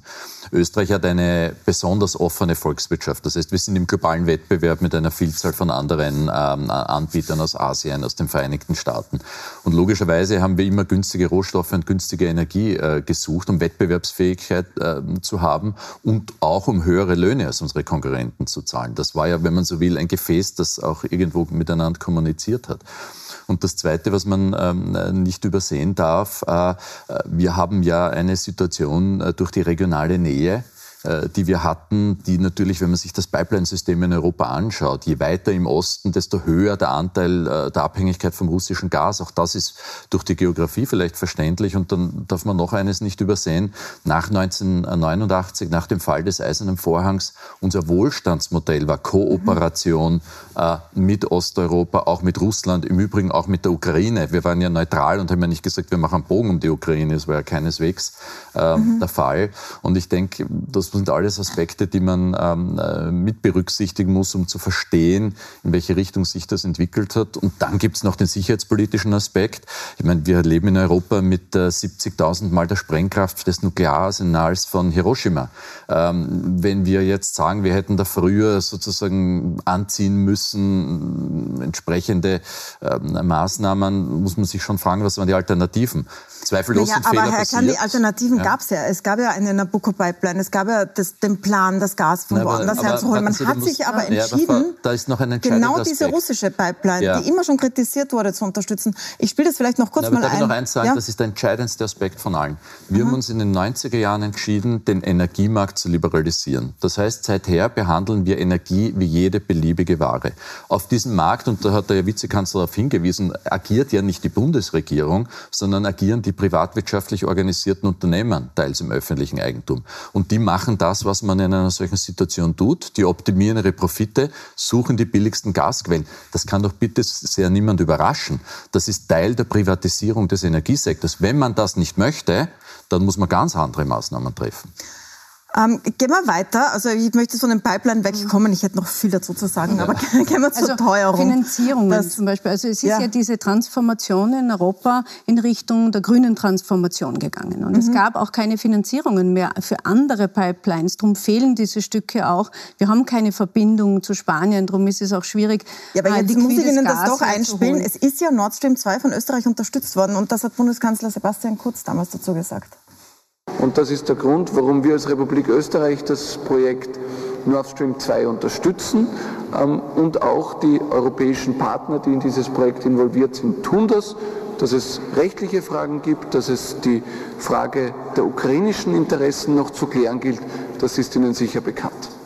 Österreich hat eine besonders offene Volkswirtschaft. Das heißt, wir sind im globalen Wettbewerb mit einer Vielzahl von anderen ähm, Anbietern aus Asien, aus den Vereinigten Staaten. Und logischerweise haben wir immer günstige Rohstoffe und günstige Energie äh, gesucht, um Wettbewerbsfähigkeit äh, zu haben und auch um höhere Löhne als unsere Konkurrenten zu zahlen. Das war ja, wenn man so will, ein Gefäß, das auch irgendwo miteinander kommuniziert hat. Und das Zweite, was man ähm, nicht übersehen darf, äh, wir haben ja eine Situation äh, durch die regionale Nähe, äh, die wir hatten, die natürlich, wenn man sich das Pipeline-System in Europa anschaut, je weiter im Osten, desto höher der Anteil äh, der Abhängigkeit vom russischen Gas. Auch das ist durch die Geografie vielleicht verständlich. Und dann darf man noch eines nicht übersehen. Nach 1989, nach dem Fall des Eisernen Vorhangs, unser Wohlstandsmodell war Kooperation äh, mit Osteuropa, auch mit Russland, im Übrigen auch mit der Ukraine. Wir waren ja neutral und haben ja nicht gesagt, wir machen einen Bogen um die Ukraine. Das war ja keineswegs äh, mhm. der Fall. Und ich denke, das das sind alles Aspekte, die man ähm, äh, mit berücksichtigen muss, um zu verstehen, in welche Richtung sich das entwickelt hat. Und dann gibt es noch den sicherheitspolitischen Aspekt. Ich meine, wir leben in Europa mit äh, 70.000 Mal der Sprengkraft des Nukleararsenals von Hiroshima. Ähm, wenn wir jetzt sagen, wir hätten da früher sozusagen anziehen müssen, entsprechende ähm, Maßnahmen, muss man sich schon fragen, was waren die Alternativen? Zweifellos naja, aber Fehler Herr Kahn, die Alternativen ja. gab es ja. Es gab ja eine Nabucco-Pipeline, es gab ja das, den Plan, das Gas von woanders herzuholen. Man hat sich aber entschieden, ja, aber genau diese russische Pipeline, ja. die immer schon kritisiert wurde, zu unterstützen. Ich spiele das vielleicht noch kurz Na, mal darf ein. Ich noch eins sagen, das ist der entscheidendste Aspekt von allen. Wir Aha. haben uns in den 90er Jahren entschieden, den Energiemarkt zu liberalisieren. Das heißt, seither behandeln wir Energie wie jede beliebige Ware. Auf diesem Markt, und da hat der Vizekanzler darauf hingewiesen, agiert ja nicht die Bundesregierung, sondern agieren die privatwirtschaftlich organisierten Unternehmen, teils im öffentlichen Eigentum. Und die machen das, was man in einer solchen Situation tut. Die optimieren ihre Profite, suchen die billigsten Gasquellen. Das kann doch bitte sehr niemand überraschen. Das ist Teil der Privatisierung des Energiesektors. Wenn man das nicht möchte, dann muss man ganz andere Maßnahmen treffen. Ähm, gehen wir weiter. Also ich möchte von den Pipeline wegkommen. Ich hätte noch viel dazu zu sagen, ja. aber gehen wir zur also Teuerung. Finanzierungen das, zum Beispiel. Also es ist ja. ja. diese Transformation in Europa in Richtung der grünen Transformation gegangen. Und mhm. es gab auch keine Finanzierungen mehr für andere Pipelines. Darum fehlen diese Stücke auch. Wir haben keine Verbindung zu Spanien. Darum ist es auch schwierig. Ja, aber jetzt muss ich Ihnen das doch einspielen. Es ist ja Nord Stream 2 von Österreich unterstützt worden. Und das hat Bundeskanzler Sebastian Kurz damals dazu gesagt. Und das ist der Grund, warum wir als Republik Österreich das Projekt Nord Stream 2 unterstützen ähm, und auch die europäischen Partner, die in dieses Projekt involviert sind, tun das. dass es rechtliche Fragen gibt, dass es die Frage der ukrainischen Interessen noch zu klären gilt. Das ist Ihnen sicher bekannt.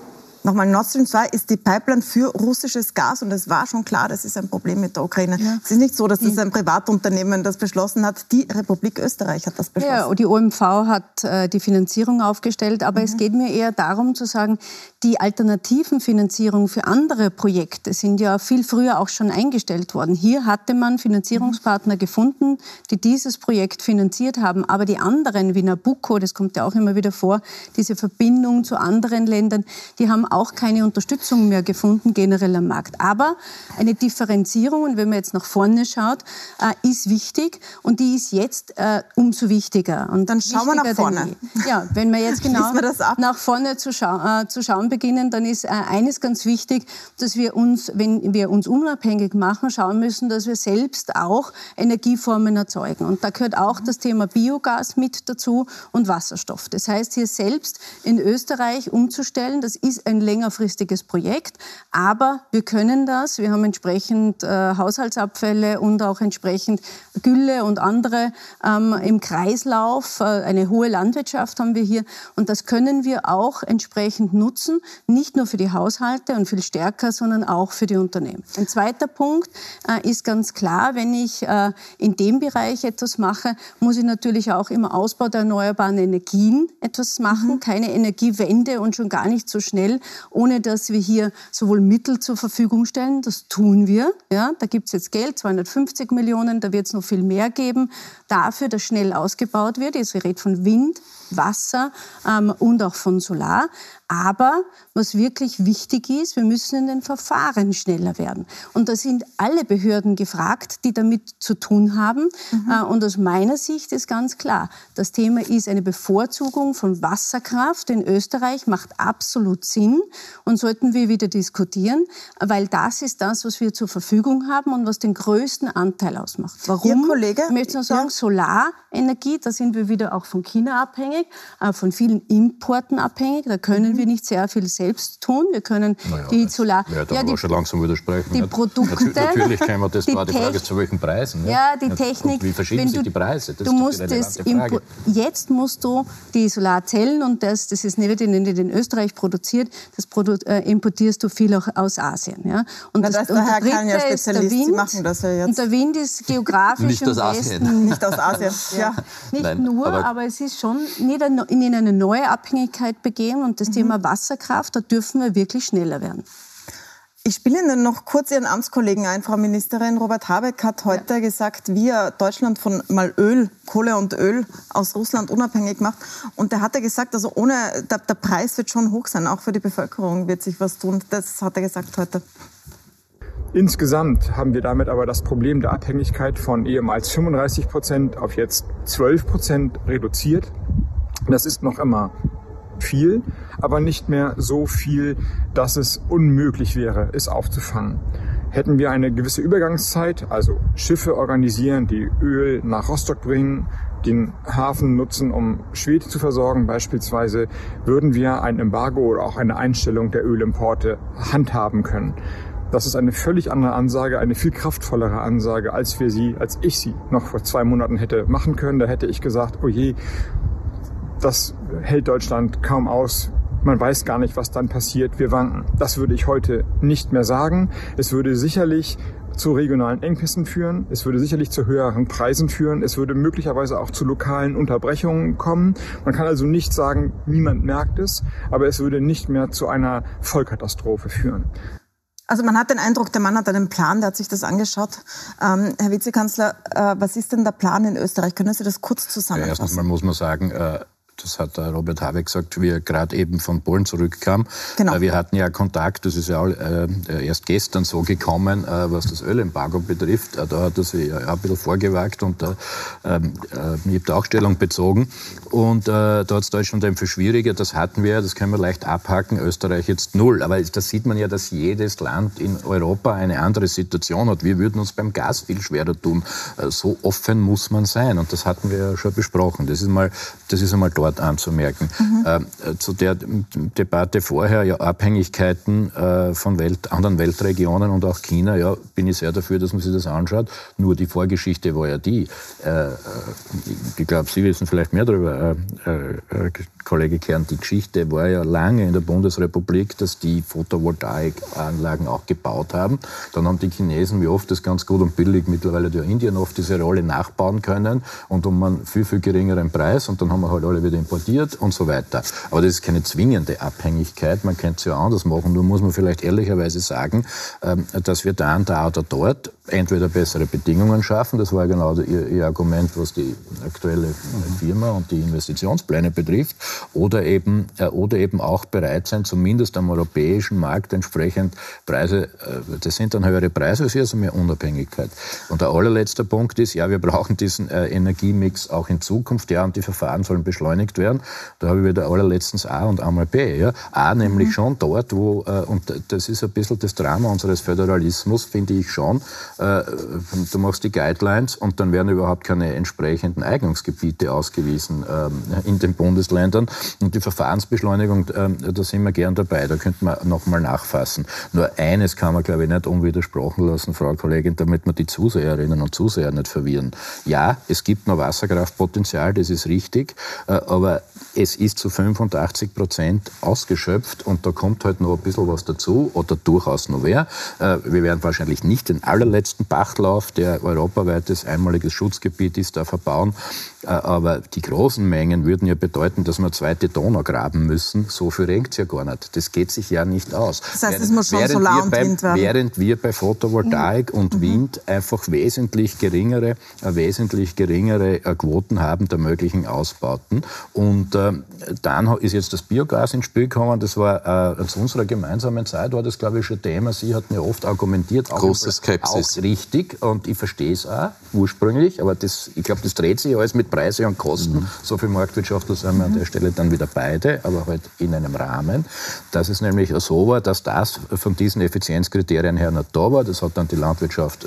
Nochmal, Nord Stream 2 ist die Pipeline für russisches Gas und es war schon klar, das ist ein Problem mit der Ukraine. Ja. Es ist nicht so, dass das ein Privatunternehmen das beschlossen hat. Die Republik Österreich hat das beschlossen. Ja, die OMV hat äh, die Finanzierung aufgestellt, aber mhm. es geht mir eher darum zu sagen, die alternativen Finanzierungen für andere Projekte sind ja viel früher auch schon eingestellt worden. Hier hatte man Finanzierungspartner mhm. gefunden, die dieses Projekt finanziert haben, aber die anderen wie Nabucco, das kommt ja auch immer wieder vor, diese Verbindung zu anderen Ländern, die haben auch keine Unterstützung mehr gefunden generell am Markt. Aber eine Differenzierung, und wenn man jetzt nach vorne schaut, äh, ist wichtig und die ist jetzt äh, umso wichtiger. Und dann schauen wir nach vorne. Ja, wenn wir jetzt genau wir nach vorne zu, schau äh, zu, schauen beginnen, dann ist äh, eines ganz wichtig, dass wir uns, wenn wir uns unabhängig machen, schauen müssen, dass wir selbst auch Energieformen erzeugen. Und da gehört auch das Thema Biogas mit dazu und Wasserstoff. Das heißt, hier selbst in Österreich umzustellen, das ist ein längerfristiges Projekt, aber wir können das. Wir haben entsprechend äh, Haushaltsabfälle und auch entsprechend Gülle und andere ähm, im Kreislauf. Äh, eine hohe Landwirtschaft haben wir hier und das können wir auch entsprechend nutzen, nicht nur für die Haushalte und viel stärker, sondern auch für die Unternehmen. Ein zweiter Punkt äh, ist ganz klar, wenn ich äh, in dem Bereich etwas mache, muss ich natürlich auch im Ausbau der erneuerbaren Energien etwas machen. Mhm. Keine Energiewende und schon gar nicht so schnell, ohne dass wir hier sowohl Mittel zur Verfügung stellen, das tun wir. Ja, da gibt es jetzt Geld, 250 Millionen, da wird es noch viel mehr geben, dafür, dass schnell ausgebaut wird. Jetzt wir reden von Wind, Wasser ähm, und auch von Solar. Aber was wirklich wichtig ist, wir müssen in den Verfahren schneller werden. Und da sind alle Behörden gefragt, die damit zu tun haben. Mhm. Äh, und aus meiner Sicht ist ganz klar, das Thema ist eine Bevorzugung von Wasserkraft in Österreich, macht absolut Sinn und sollten wir wieder diskutieren, weil das ist das, was wir zur Verfügung haben und was den größten Anteil ausmacht. Warum? Ihr Kollege, ich möchte nur sagen, ja. Solarenergie, da sind wir wieder auch von China abhängig, äh, von vielen Importen abhängig. Da können mhm. wir nicht sehr viel selbst tun. Wir können naja, die Solar... Ja, da ja, die, schon langsam widersprechen. Die Produkte... Natürlich können wir das, die war die Frage, zu welchen Preisen. Ja, die Technik... Und wie verschieden sich die Preise? Das du musst das jetzt musst du die Solarzellen, und das, das ist nicht in, in Österreich produziert, das Produ äh, importierst du viel auch aus Asien. Ja? Und Na, das, das und der Herr ja Spezialist, Wind, Sie machen das ja jetzt. Und der Wind ist geografisch nicht aus Asien. Nicht aus Asien, ja. Nicht Nein, nur, aber, aber, es ist schon in eine neue Abhängigkeit begehen und das mhm. Thema Wasserkraft, da dürfen wir wirklich schneller werden. Ich spiele Ihnen noch kurz Ihren Amtskollegen ein, Frau Ministerin. Robert Habeck hat heute ja. gesagt, wie er Deutschland von mal Öl, Kohle und Öl aus Russland unabhängig macht. Und er hat gesagt, also ohne, der, der Preis wird schon hoch sein, auch für die Bevölkerung wird sich was tun. Das hat er gesagt heute. Insgesamt haben wir damit aber das Problem der Abhängigkeit von ehemals 35 Prozent auf jetzt 12 Prozent reduziert. Das ist noch immer viel, aber nicht mehr so viel, dass es unmöglich wäre, es aufzufangen. Hätten wir eine gewisse Übergangszeit, also Schiffe organisieren, die Öl nach Rostock bringen, den Hafen nutzen, um Schweden zu versorgen beispielsweise, würden wir ein Embargo oder auch eine Einstellung der Ölimporte handhaben können. Das ist eine völlig andere Ansage, eine viel kraftvollere Ansage, als wir sie, als ich sie noch vor zwei Monaten hätte machen können. Da hätte ich gesagt, oh je, das hält Deutschland kaum aus. Man weiß gar nicht, was dann passiert. Wir wanken. Das würde ich heute nicht mehr sagen. Es würde sicherlich zu regionalen Engpässen führen. Es würde sicherlich zu höheren Preisen führen. Es würde möglicherweise auch zu lokalen Unterbrechungen kommen. Man kann also nicht sagen, niemand merkt es, aber es würde nicht mehr zu einer Vollkatastrophe führen. Also man hat den Eindruck, der Mann hat einen Plan, der hat sich das angeschaut. Ähm, Herr Vizekanzler, äh, was ist denn der Plan in Österreich? Können Sie das kurz zusammenfassen? Ja, erstens mal muss man sagen, äh, das hat Robert Habeck gesagt, wie er gerade eben von Polen zurückkam. Genau. Äh, wir hatten ja Kontakt, das ist ja äh, erst gestern so gekommen, äh, was das Ölembargo betrifft. Da hat er sich ja ein bisschen vorgewagt und da, ähm, da auch Stellung bezogen. Und da hat es Deutschland eben für schwieriger, das hatten wir, das können wir leicht abhaken, Österreich jetzt null. Aber da sieht man ja, dass jedes Land in Europa eine andere Situation hat. Wir würden uns beim Gas viel schwerer tun. So offen muss man sein und das hatten wir ja schon besprochen. Das ist mal, das ist einmal toll. Dort anzumerken. Mhm. Äh, zu der Debatte vorher, ja, Abhängigkeiten äh, von Welt, anderen Weltregionen und auch China, ja, bin ich sehr dafür, dass man sich das anschaut. Nur die Vorgeschichte war ja die, äh, äh ich glaube, Sie wissen vielleicht mehr darüber, äh, Kollege Kern, die Geschichte war ja lange in der Bundesrepublik, dass die Photovoltaikanlagen auch gebaut haben. Dann haben die Chinesen, wie oft das ganz gut und billig, mittlerweile der Indien oft diese Rolle nachbauen können und um einen viel, viel geringeren Preis und dann haben wir halt alle wieder importiert und so weiter. Aber das ist keine zwingende Abhängigkeit, man könnte es ja anders machen, nur muss man vielleicht ehrlicherweise sagen, ähm, dass wir da, da oder dort entweder bessere Bedingungen schaffen, das war genau ihr, ihr Argument, was die aktuelle Firma und die Investitionspläne betrifft, oder eben, äh, oder eben auch bereit sein, zumindest am europäischen Markt entsprechend Preise, äh, das sind dann höhere Preise, das ist also mehr Unabhängigkeit. Und der allerletzte Punkt ist, ja, wir brauchen diesen äh, Energiemix auch in Zukunft, ja, und die Verfahren sollen beschleunigt werden. Da habe ich wieder allerletztens A und einmal B. Ja. A nämlich mhm. schon dort, wo, und das ist ein bisschen das Drama unseres Föderalismus, finde ich schon, du machst die Guidelines und dann werden überhaupt keine entsprechenden Eignungsgebiete ausgewiesen ähm, in den Bundesländern. Und die Verfahrensbeschleunigung, äh, da sind wir gern dabei, da könnte man nochmal nachfassen. Nur eines kann man, glaube ich, nicht unwidersprochen lassen, Frau Kollegin, damit wir die Zuseherinnen und Zuseher nicht verwirren. Ja, es gibt noch Wasserkraftpotenzial, das ist richtig, äh, aber es ist zu 85 Prozent ausgeschöpft und da kommt halt noch ein bisschen was dazu oder durchaus noch mehr. Äh, wir werden wahrscheinlich nicht den allerletzten Bachtlauf, der europaweites einmaliges Schutzgebiet ist, da verbauen. Äh, aber die großen Mengen würden ja bedeuten, dass wir zweite Donau graben müssen. So viel regnet ja gar nicht. Das geht sich ja nicht aus. Das heißt, es muss schon Solar und beim, Wind werden. Während wir bei Photovoltaik mhm. und mhm. Wind einfach wesentlich geringere, äh, wesentlich geringere äh, Quoten haben der möglichen Ausbauten. Und äh, dann ist jetzt das Biogas ins Spiel gekommen. Das war äh, zu unserer gemeinsamen Zeit war das, glaube ich, schon Thema. Sie hatten ja oft argumentiert, auch, Große Skepsis. auch richtig. Und ich verstehe es auch ursprünglich, aber das, ich glaube, das dreht sich alles mit Preise und Kosten. Mhm. So viel Marktwirtschaftler sind wir an der Stelle dann wieder beide, aber halt in einem Rahmen. Dass es nämlich so war, dass das von diesen Effizienzkriterien her nicht da war. Das hat dann die Landwirtschaft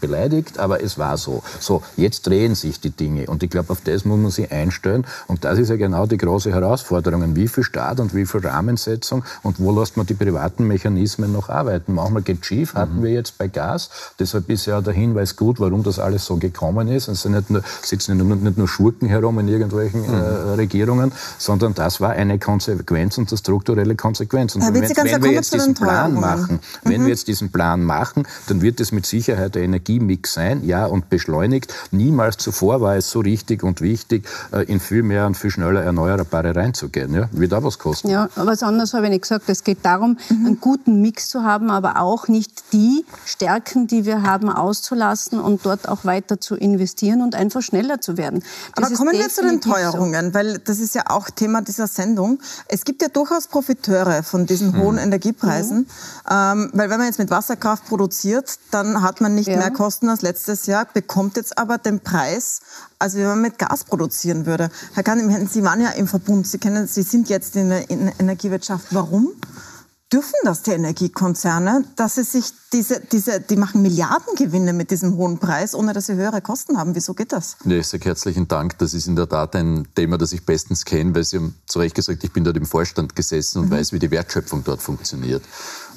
beleidigt, aber es war so. So, jetzt drehen sich die Dinge und ich glaube, auf das muss man sich einstellen. Und das ist ja genau die große Herausforderung. Wie viel Staat und wie viel Rahmensetzung und wo lässt man die privaten Mechanismen noch arbeiten? Manchmal geht schief, hatten mhm. wir jetzt bei Gas. Deshalb ist ja der Hinweis gut, warum das alles so gekommen ist. Es sind nicht nur, sitzen nicht nur Schurken herum in irgendwelchen äh, mhm. Regierungen, sondern das war eine Konsequenz und eine strukturelle Konsequenz. Und Herr wenn, wenn wir jetzt diesen Plan machen, mhm. wenn wir jetzt diesen Plan machen, dann wird es mit Sicherheit der Energiemix sein, ja, und beschleunigt. Niemals zuvor war es so richtig und wichtig, äh, in viel mehr und viel schneller Erneuerbare reinzugehen. Ja, wird auch was kosten. Ja, was anderes habe ich nicht gesagt. Es geht darum, mhm. einen guten Mix zu haben, aber auch nicht die Stärken, die wir haben, auszulassen und dort auch weiter zu investieren und einfach schneller zu werden. Das Aber kommen wir zu den Teuerungen, so. weil das ist ja auch Thema dieser Sendung. Es gibt ja durchaus Profiteure von diesen mhm. hohen Energiepreisen, mhm. ähm, weil wenn man jetzt mit Wasserkraft produziert, dann hat man nicht ja. mehr Kosten als letztes Jahr, bekommt jetzt aber den Preis, als wenn man mit Gas produzieren würde. Herr Kahn, Sie waren ja im Verbund, Sie, kennen, Sie sind jetzt in der Energiewirtschaft. Warum? Dürfen das die Energiekonzerne, dass sie sich diese, diese, die machen Milliardengewinne mit diesem hohen Preis, ohne dass sie höhere Kosten haben. Wieso geht das? Ja, ich sage herzlichen Dank. Das ist in der Tat ein Thema, das ich bestens kenne, weil Sie haben zu Recht gesagt, ich bin dort im Vorstand gesessen und mhm. weiß, wie die Wertschöpfung dort funktioniert.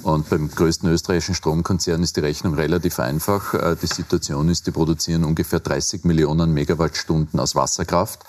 Und beim größten österreichischen Stromkonzern ist die Rechnung relativ einfach. Äh, die Situation ist, die produzieren ungefähr 30 Millionen Megawattstunden aus Wasserkraft.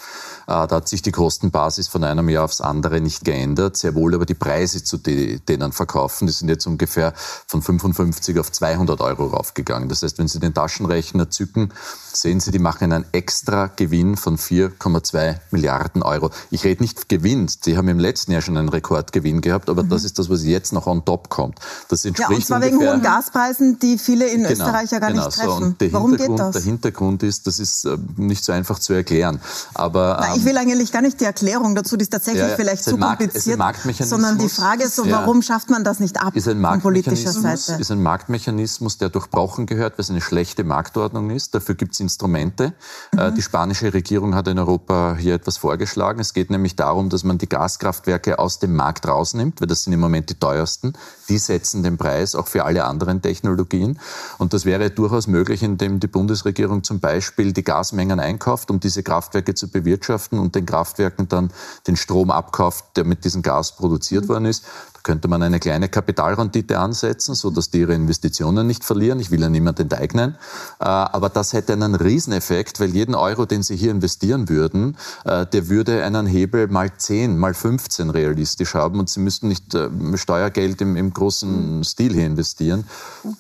Äh, da hat sich die Kostenbasis von einem Jahr aufs andere nicht geändert. Sehr wohl aber die Preise, zu denen verkaufen, die sind jetzt ungefähr von 55 auf 200 Euro raufgegangen. Das heißt, wenn Sie den Taschenrechner zücken, sehen Sie, die machen einen extra Gewinn von 4,2 Milliarden Euro. Ich rede nicht Gewinn. Sie haben im letzten Jahr schon einen Rekordgewinn gehabt, aber mhm. das ist das, was jetzt noch on top kommt. Das entspricht ja, und zwar wegen hohen Gaspreisen, die viele in genau, Österreich ja gar genau, nicht treffen. So. Warum geht das? Der Hintergrund ist, das ist äh, nicht so einfach zu erklären. Aber ich will eigentlich gar nicht die Erklärung dazu, die ist tatsächlich ja, ja, vielleicht zu kompliziert, sondern die Frage ist so, warum schafft man das nicht ab ist ein von politischer Seite? ist ein Marktmechanismus, der durchbrochen gehört, weil es eine schlechte Marktordnung ist. Dafür gibt es Instrumente. Äh, mhm. Die spanische Regierung hat in Europa hier etwas vorgeschlagen. Es geht nämlich darum, dass man die Gaskraftwerke aus dem Markt rausnimmt, weil das sind im Moment die teuersten. Diese setzen den Preis auch für alle anderen Technologien. Und das wäre durchaus möglich, indem die Bundesregierung zum Beispiel die Gasmengen einkauft, um diese Kraftwerke zu bewirtschaften und den Kraftwerken dann den Strom abkauft, der mit diesem Gas produziert mhm. worden ist könnte man eine kleine Kapitalrendite ansetzen, so dass die ihre Investitionen nicht verlieren. Ich will ja niemand enteignen. Äh, aber das hätte einen Rieseneffekt, weil jeden Euro, den Sie hier investieren würden, äh, der würde einen Hebel mal 10, mal 15 realistisch haben und Sie müssten nicht äh, Steuergeld im, im großen Stil hier investieren.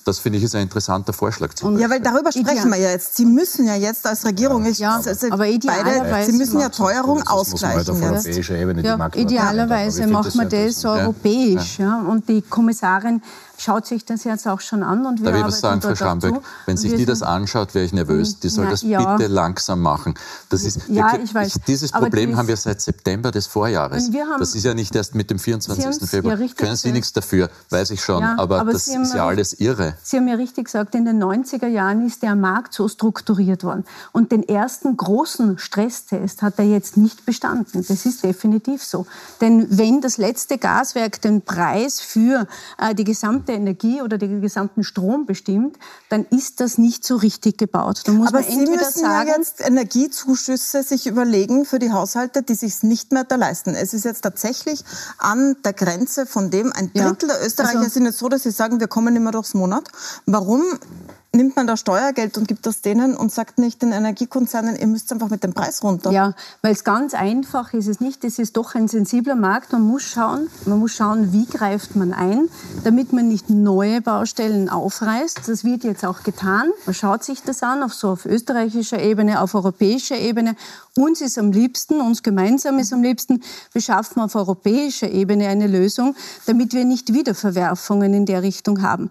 Das finde ich ist ein interessanter Vorschlag. ja, weil darüber sprechen wir ja jetzt. Sie müssen ja jetzt als Regierung, ja, ja aber beide, Sie müssen ja Teuerung ausgleichen. Ja, idealerweise machen wir das europäisch kritisch. Ja. Und die Kommissarin schaut sich das jetzt auch schon an. Und wir Darf ich was sagen, Frau Schrambeck? Wenn sich die das anschaut, wäre ich nervös. Die soll na, das ja. bitte langsam machen. Das ist, ja, ich weiß. Dieses Problem haben wir seit September des Vorjahres. Das ist ja nicht erst mit dem 24. Februar. Ja Können Sie nichts dafür, weiß ich schon. Ja, aber, aber, das ist ja alles irre. Sie haben ja richtig gesagt, in den 90er Jahren ist der Markt so strukturiert worden. Und den ersten großen Stresstest hat er jetzt nicht bestanden. Das ist definitiv so. Denn wenn das letzte Gaswerk den Preis für äh, die gesamte gesamte Energie oder den gesamten Strom bestimmt, dann ist das nicht so richtig gebaut. Dann muss Aber man Sie müssen sagen, ja jetzt Energiezuschüsse sich überlegen für die Haushalte, die sich nicht mehr da leisten. Es ist jetzt tatsächlich an der Grenze, von dem ein Drittel ja, der Österreicher also, sind jetzt so, dass sie sagen, wir kommen nicht mehr durchs Monat. Warum nimmt man da Steuergeld und gibt das denen und sagt nicht den Energiekonzernen, ihr müsst einfach mit dem Preis runter? Ja, weil es ganz einfach ist es nicht. Es ist doch ein sensibler Markt. Man muss schauen, man muss schauen, wie greift man ein, damit man nicht neue Baustellen aufreißt. Das wird jetzt auch getan. Man schaut sich das an, auf so auf österreichischer Ebene, auf europäischer Ebene. Uns ist am liebsten, uns gemeinsam ist am liebsten, wir schaffen auf europäischer Ebene eine Lösung, damit wir nicht wieder Verwerfungen in der Richtung haben.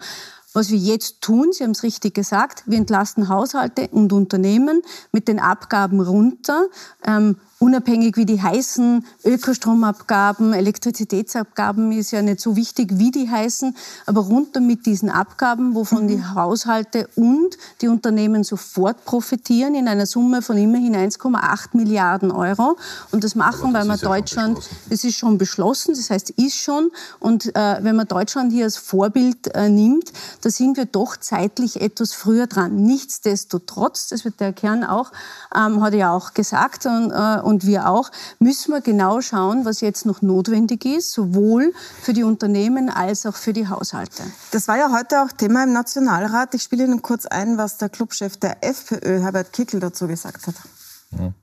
Was wir jetzt tun, Sie haben es richtig gesagt, wir entlasten Haushalte und Unternehmen mit den Abgaben runter. Ähm, unabhängig wie die heißen, Ökostromabgaben, Elektrizitätsabgaben ist ja nicht so wichtig, wie die heißen, aber runter mit diesen Abgaben, wovon mhm. die Haushalte und die Unternehmen sofort profitieren, in einer Summe von immerhin 1,8 Milliarden Euro. Und das machen, weil man Deutschland, das ist schon beschlossen, das heißt, ist schon. Und äh, wenn man Deutschland hier als Vorbild äh, nimmt, da sind wir doch zeitlich etwas früher dran. Nichtsdestotrotz, das wird der Kern auch, ähm, hat ja auch gesagt, und, äh, und wir auch, müssen wir genau schauen, was jetzt noch notwendig ist, sowohl für die Unternehmen als auch für die Haushalte. Das war ja heute auch Thema im Nationalrat. Ich spiele Ihnen kurz ein, was der Clubchef der FPÖ, Herbert Kickel, dazu gesagt hat. Ja.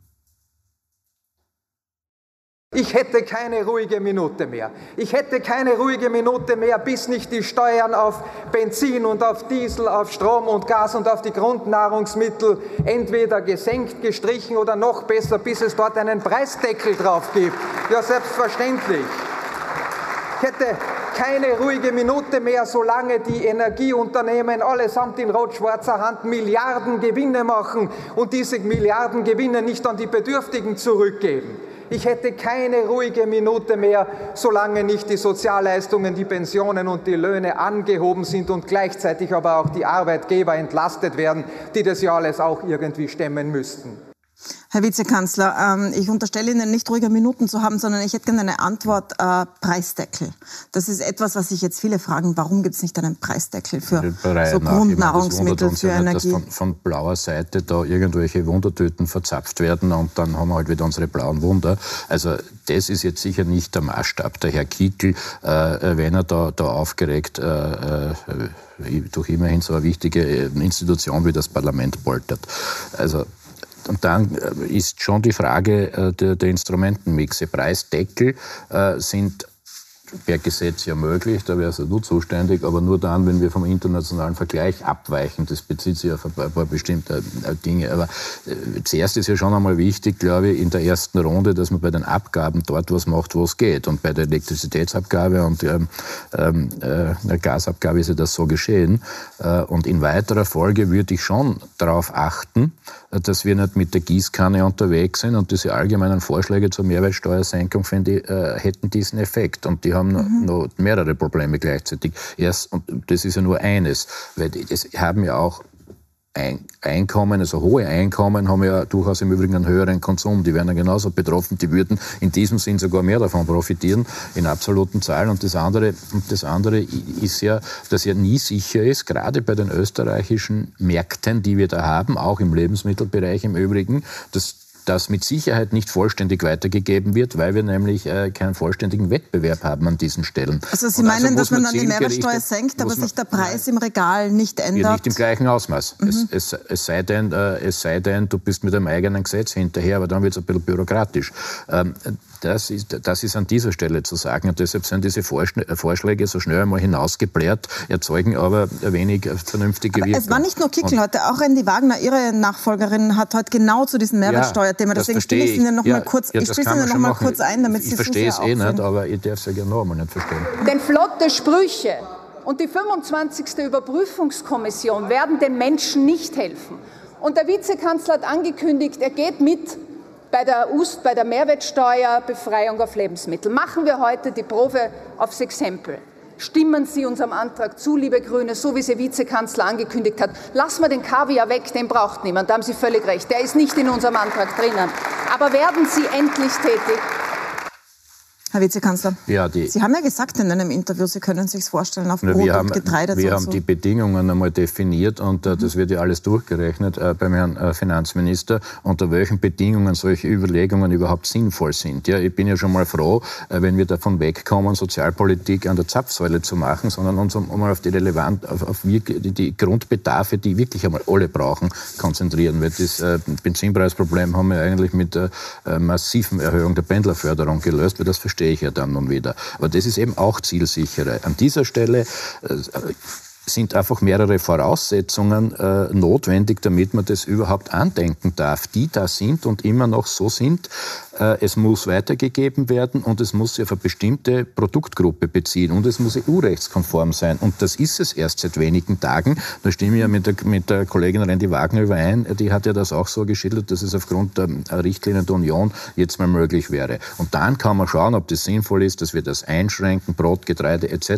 Ich hätte keine ruhige Minute mehr. Ich hätte keine ruhige Minute mehr, bis nicht die Steuern auf Benzin und auf Diesel, auf Strom und Gas und auf die Grundnahrungsmittel entweder gesenkt, gestrichen oder noch besser, bis es dort einen Preisdeckel drauf gibt. Ja, selbstverständlich. Ich hätte keine ruhige Minute mehr, solange die Energieunternehmen allesamt in rot-schwarzer Hand Milliarden Gewinne machen und diese Milliarden Gewinne nicht an die Bedürftigen zurückgeben. Ich hätte keine ruhige Minute mehr, solange nicht die Sozialleistungen, die Pensionen und die Löhne angehoben sind und gleichzeitig aber auch die Arbeitgeber entlastet werden, die das ja alles auch irgendwie stemmen müssten. Herr Vizekanzler, ähm, ich unterstelle Ihnen nicht ruhige Minuten zu haben, sondern ich hätte gerne eine Antwort. Äh, Preisdeckel. Das ist etwas, was sich jetzt viele fragen. Warum gibt es nicht einen Preisdeckel für so Grundnahrungsmittel für ja Energie? Nicht, dass von, von, blauer Seite da irgendwelche Wundertüten verzapft werden und dann haben wir halt wieder unsere blauen Wunder. Also das ist jetzt sicher nicht der Maßstab. Der Herr Kickel, äh, wenn er da, da aufgeregt äh, äh durch immerhin so eine wichtige Institution wie das Parlament poltert. Also und dann äh, ist schon die Frage äh, der, der Instrumentenmixe. Preisdeckel äh, sind per Gesetz ja möglich, da wäre es ja nur zuständig, aber nur dann, wenn wir vom internationalen Vergleich abweichen. Das bezieht sich auf ein paar bestimmte Dinge. Aber zuerst ist ja schon einmal wichtig, glaube ich, in der ersten Runde, dass man bei den Abgaben dort was macht, wo es geht. Und bei der Elektrizitätsabgabe und ähm, ähm äh, der Gasabgabe ist ja das so geschehen. Und in weiterer Folge würde ich schon darauf achten, dass wir nicht mit der Gießkanne unterwegs sind und diese allgemeinen Vorschläge zur Mehrwertsteuersenkung ich, äh, hätten diesen Effekt. Und die haben mhm. noch, mehrere Probleme gleichzeitig. Erst, und das ist ja nur eines, weil das haben ja auch Einkommen, also hohe Einkommen, haben ja durchaus im Übrigen einen höheren Konsum. Die werden dann genauso betroffen. Die würden in diesem Sinn sogar mehr davon profitieren, in absoluten Zahlen. Und das andere, und das andere ist ja, dass ja nie sicher ist, gerade bei den österreichischen Märkten, die wir da haben, auch im Lebensmittelbereich im Übrigen, dass das mit Sicherheit nicht vollständig weitergegeben wird, weil wir nämlich äh, keinen vollständigen Wettbewerb haben an diesen Stellen. Also Sie meinen, also dass man dann die Mehrwertsteuer senkt, aber sich der Preis im Regal nicht ändert? Nicht im gleichen Ausmaß. Mhm. Es, es, es, sei denn, äh, es sei denn, du bist mit einem eigenen Gesetz hinterher, aber dann wird es ein bisschen bürokratisch. Ähm, das ist, das ist an dieser Stelle zu sagen. Und deshalb sind diese Vorschläge so schnell einmal hinausgebläht, erzeugen aber wenig vernünftige aber Wirkung. Es war nicht nur Kickel heute, auch Randy Wagner, Ihre Nachfolgerin, hat heute genau zu diesem Mehrwertsteuerthema. Deswegen spiele ich Ihnen noch ja, mal kurz, ja, ich Ihnen noch mal kurz ein, damit ich, Sie Ich verstehe es eh nicht, aber ich darf es ja gerne noch einmal nicht verstehen. Denn flotte Sprüche und die 25. Überprüfungskommission werden den Menschen nicht helfen. Und der Vizekanzler hat angekündigt, er geht mit bei der, Ust, bei der Mehrwertsteuerbefreiung auf Lebensmittel. Machen wir heute die Probe aufs Exempel. Stimmen Sie unserem Antrag zu, liebe Grüne, so wie Sie Vizekanzler angekündigt hat. Lassen wir den Kaviar weg, den braucht niemand. Da haben Sie völlig recht. Der ist nicht in unserem Antrag drinnen. Aber werden Sie endlich tätig Herr Vizekanzler, ja, die, Sie haben ja gesagt in einem Interview, Sie können sich vorstellen, auf Brot wir haben, und Getreide Wir haben so. die Bedingungen einmal definiert und äh, das wird ja alles durchgerechnet äh, beim Herrn äh, Finanzminister, unter welchen Bedingungen solche Überlegungen überhaupt sinnvoll sind. Ja, ich bin ja schon mal froh, äh, wenn wir davon wegkommen, Sozialpolitik an der Zapfsäule zu machen, sondern uns um, um auf die relevant, auf, auf die, die Grundbedarfe, die wirklich einmal alle brauchen, konzentrieren. Weil das äh, Benzinpreisproblem haben wir eigentlich mit der äh, massiven Erhöhung der Pendlerförderung gelöst, weil das verstehe verstehe ich ja dann nun wieder. Aber das ist eben auch zielsicherer. An dieser Stelle äh, sind einfach mehrere Voraussetzungen äh, notwendig, damit man das überhaupt andenken darf, die da sind und immer noch so sind, es muss weitergegeben werden und es muss sich auf eine bestimmte Produktgruppe beziehen und es muss EU-rechtskonform sein. Und das ist es erst seit wenigen Tagen. Da stimme ich ja mit der, mit der Kollegin Randy Wagner überein. Die hat ja das auch so geschildert, dass es aufgrund der Richtlinien der Union jetzt mal möglich wäre. Und dann kann man schauen, ob das sinnvoll ist, dass wir das einschränken, Brot, Getreide etc.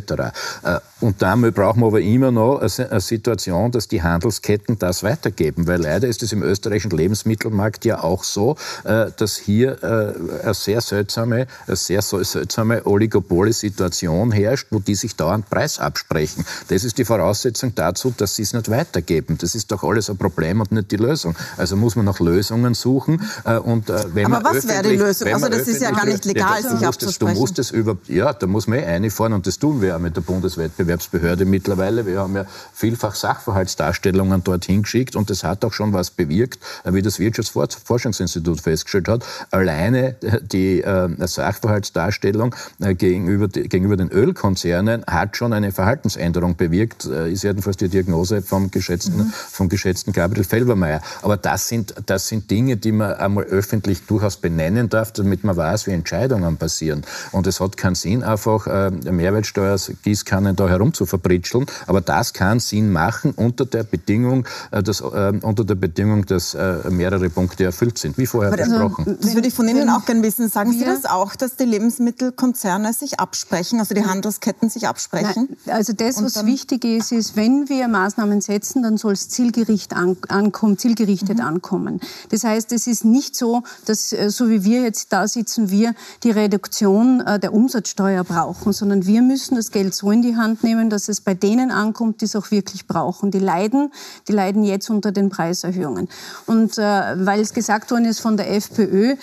Äh, und damit brauchen wir aber immer noch eine Situation, dass die Handelsketten das weitergeben. Weil leider ist es im österreichischen Lebensmittelmarkt ja auch so, äh, dass hier äh, eine sehr seltsame, eine sehr seltsame Oligopole-Situation herrscht, wo die sich dauernd Preis absprechen. Das ist die Voraussetzung dazu, dass sie es nicht weitergeben. Das ist doch alles ein Problem und nicht die Lösung. Also muss man nach Lösungen suchen. Äh, und äh, wenn Aber was wäre die Lösung? Also das ist ja gar nicht legal, ja, sich abzusprechen. du musst es über, ja, da muss man eh einfahren und das tun wir auch mit der Bundeswettbewerbsbehörde mittlerweile. Wir haben ja vielfach Sachverhaltsdarstellungen dorthin geschickt und das hat auch schon was bewirkt, wie das Wirtschaftsforschungsinstitut festgestellt hat. Allein alleine die äh, Sachverhaltsdarstellung äh, gegenüber, gegenüber den Ölkonzernen hat schon eine Verhaltensänderung bewirkt, äh, ist jedenfalls die Diagnose vom geschätzten, mhm. vom geschätzten Gabriel Felbermeier. Aber das sind, das sind Dinge, die man einmal öffentlich durchaus benennen darf, damit man weiß, wie Entscheidungen passieren. Und es hat keinen Sinn, einfach äh, Mehrwertsteuergießkannen da herum zu verbritscheln. Aber das kann Sinn machen unter der Bedingung, äh, dass, äh, unter der Bedingung, dass äh, mehrere Punkte erfüllt sind, wie vorher also, besprochen. Das würde ich von von Ihnen auch gerne wissen. Sagen Sie das auch, dass die Lebensmittelkonzerne sich absprechen, also die Handelsketten sich absprechen? Nein, also das, was wichtig ist, ist, wenn wir Maßnahmen setzen, dann soll es zielgerichtet, an, ankommen, zielgerichtet mhm. ankommen. Das heißt, es ist nicht so, dass äh, so wie wir jetzt da sitzen, wir die Reduktion äh, der Umsatzsteuer brauchen, sondern wir müssen das Geld so in die Hand nehmen, dass es bei denen ankommt, die es auch wirklich brauchen. Die leiden, die leiden jetzt unter den Preiserhöhungen. Und äh, weil es gesagt worden ist von der FPÖ,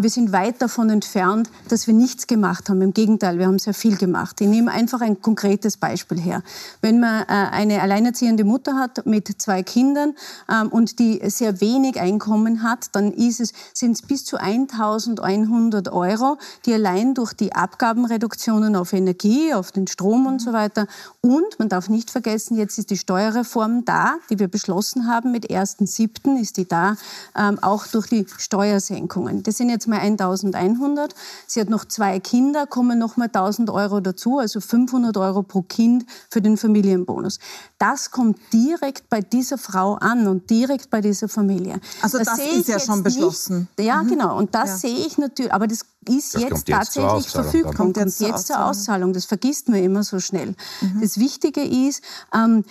wir sind weit davon entfernt, dass wir nichts gemacht haben. Im Gegenteil, wir haben sehr viel gemacht. Ich nehme einfach ein konkretes Beispiel her. Wenn man äh, eine alleinerziehende Mutter hat mit zwei Kindern ähm, und die sehr wenig Einkommen hat, dann ist es, sind es bis zu 1100 Euro, die allein durch die Abgabenreduktionen auf Energie, auf den Strom und so weiter und man darf nicht vergessen, jetzt ist die Steuerreform da, die wir beschlossen haben. Mit 1.7. ist die da, ähm, auch durch die Steuersenkungen. Das sind jetzt mal 1100. Sie hat noch zwei Kinder, kommen noch mal 1000 Euro dazu, also 500 Euro pro Kind für den Familienbonus. Das kommt direkt bei dieser Frau an und direkt bei dieser Familie. Also das, das ist ja schon beschlossen. Nicht, ja, mhm. genau. Und das ja. sehe ich natürlich. Aber das ist das jetzt, jetzt tatsächlich verfügbar. Kommt jetzt zur Auszahlung. Das vergisst man immer so schnell. Mhm. Das Wichtige ist, ähm,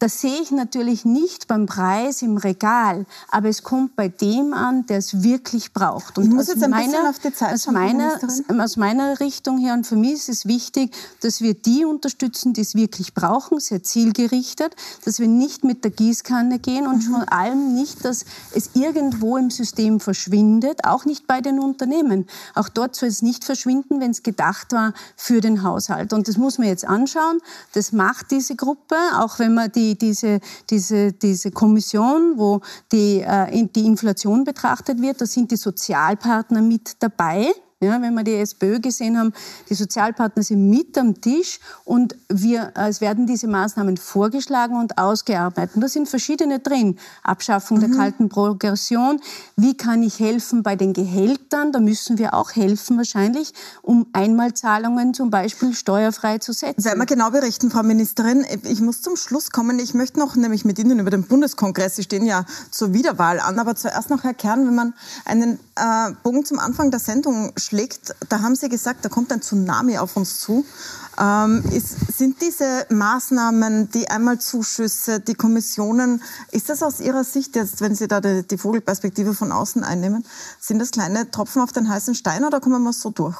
das sehe ich natürlich nicht beim Preis im Regal, aber es kommt bei dem an, der es wirklich braucht. Und ich muss jetzt ein meiner, bisschen auf die Zeit aus meiner, aus meiner Richtung her und für mich ist es wichtig, dass wir die unterstützen, die es wirklich brauchen, sehr zielgerichtet, dass wir nicht mit der Gießkanne gehen und mhm. vor allem nicht, dass es irgendwo im System verschwindet, auch nicht bei den Unternehmen. Auch dort soll es nicht verschwinden, wenn es gedacht war für den Haushalt. Und das muss man jetzt anschauen. Das macht diese Gruppe, auch wenn man die die, diese, diese, diese Kommission, wo die, äh, die Inflation betrachtet wird, da sind die Sozialpartner mit dabei. Ja, wenn wir die SPÖ gesehen haben, die Sozialpartner sind mit am Tisch und wir, äh, es werden diese Maßnahmen vorgeschlagen und ausgearbeitet. Da sind verschiedene drin. Abschaffung mhm. der kalten Progression. Wie kann ich helfen bei den Gehältern? Da müssen wir auch helfen wahrscheinlich, um Einmalzahlungen zum Beispiel steuerfrei zu setzen. Werden wir genau berichten, Frau Ministerin. Ich muss zum Schluss kommen. Ich möchte noch nämlich mit Ihnen über den Bundeskongress, Sie stehen ja zur Wiederwahl an, aber zuerst noch, Herr Kern, wenn man einen äh, Bogen zum Anfang der Sendung schlägt, da haben Sie gesagt, da kommt ein Tsunami auf uns zu. Ähm, ist, sind diese Maßnahmen, die Einmalzuschüsse, die Kommissionen, ist das aus Ihrer Sicht jetzt, wenn Sie da die, die Vogelperspektive von außen einnehmen, sind das kleine Tropfen auf den heißen Stein oder kommen wir so durch?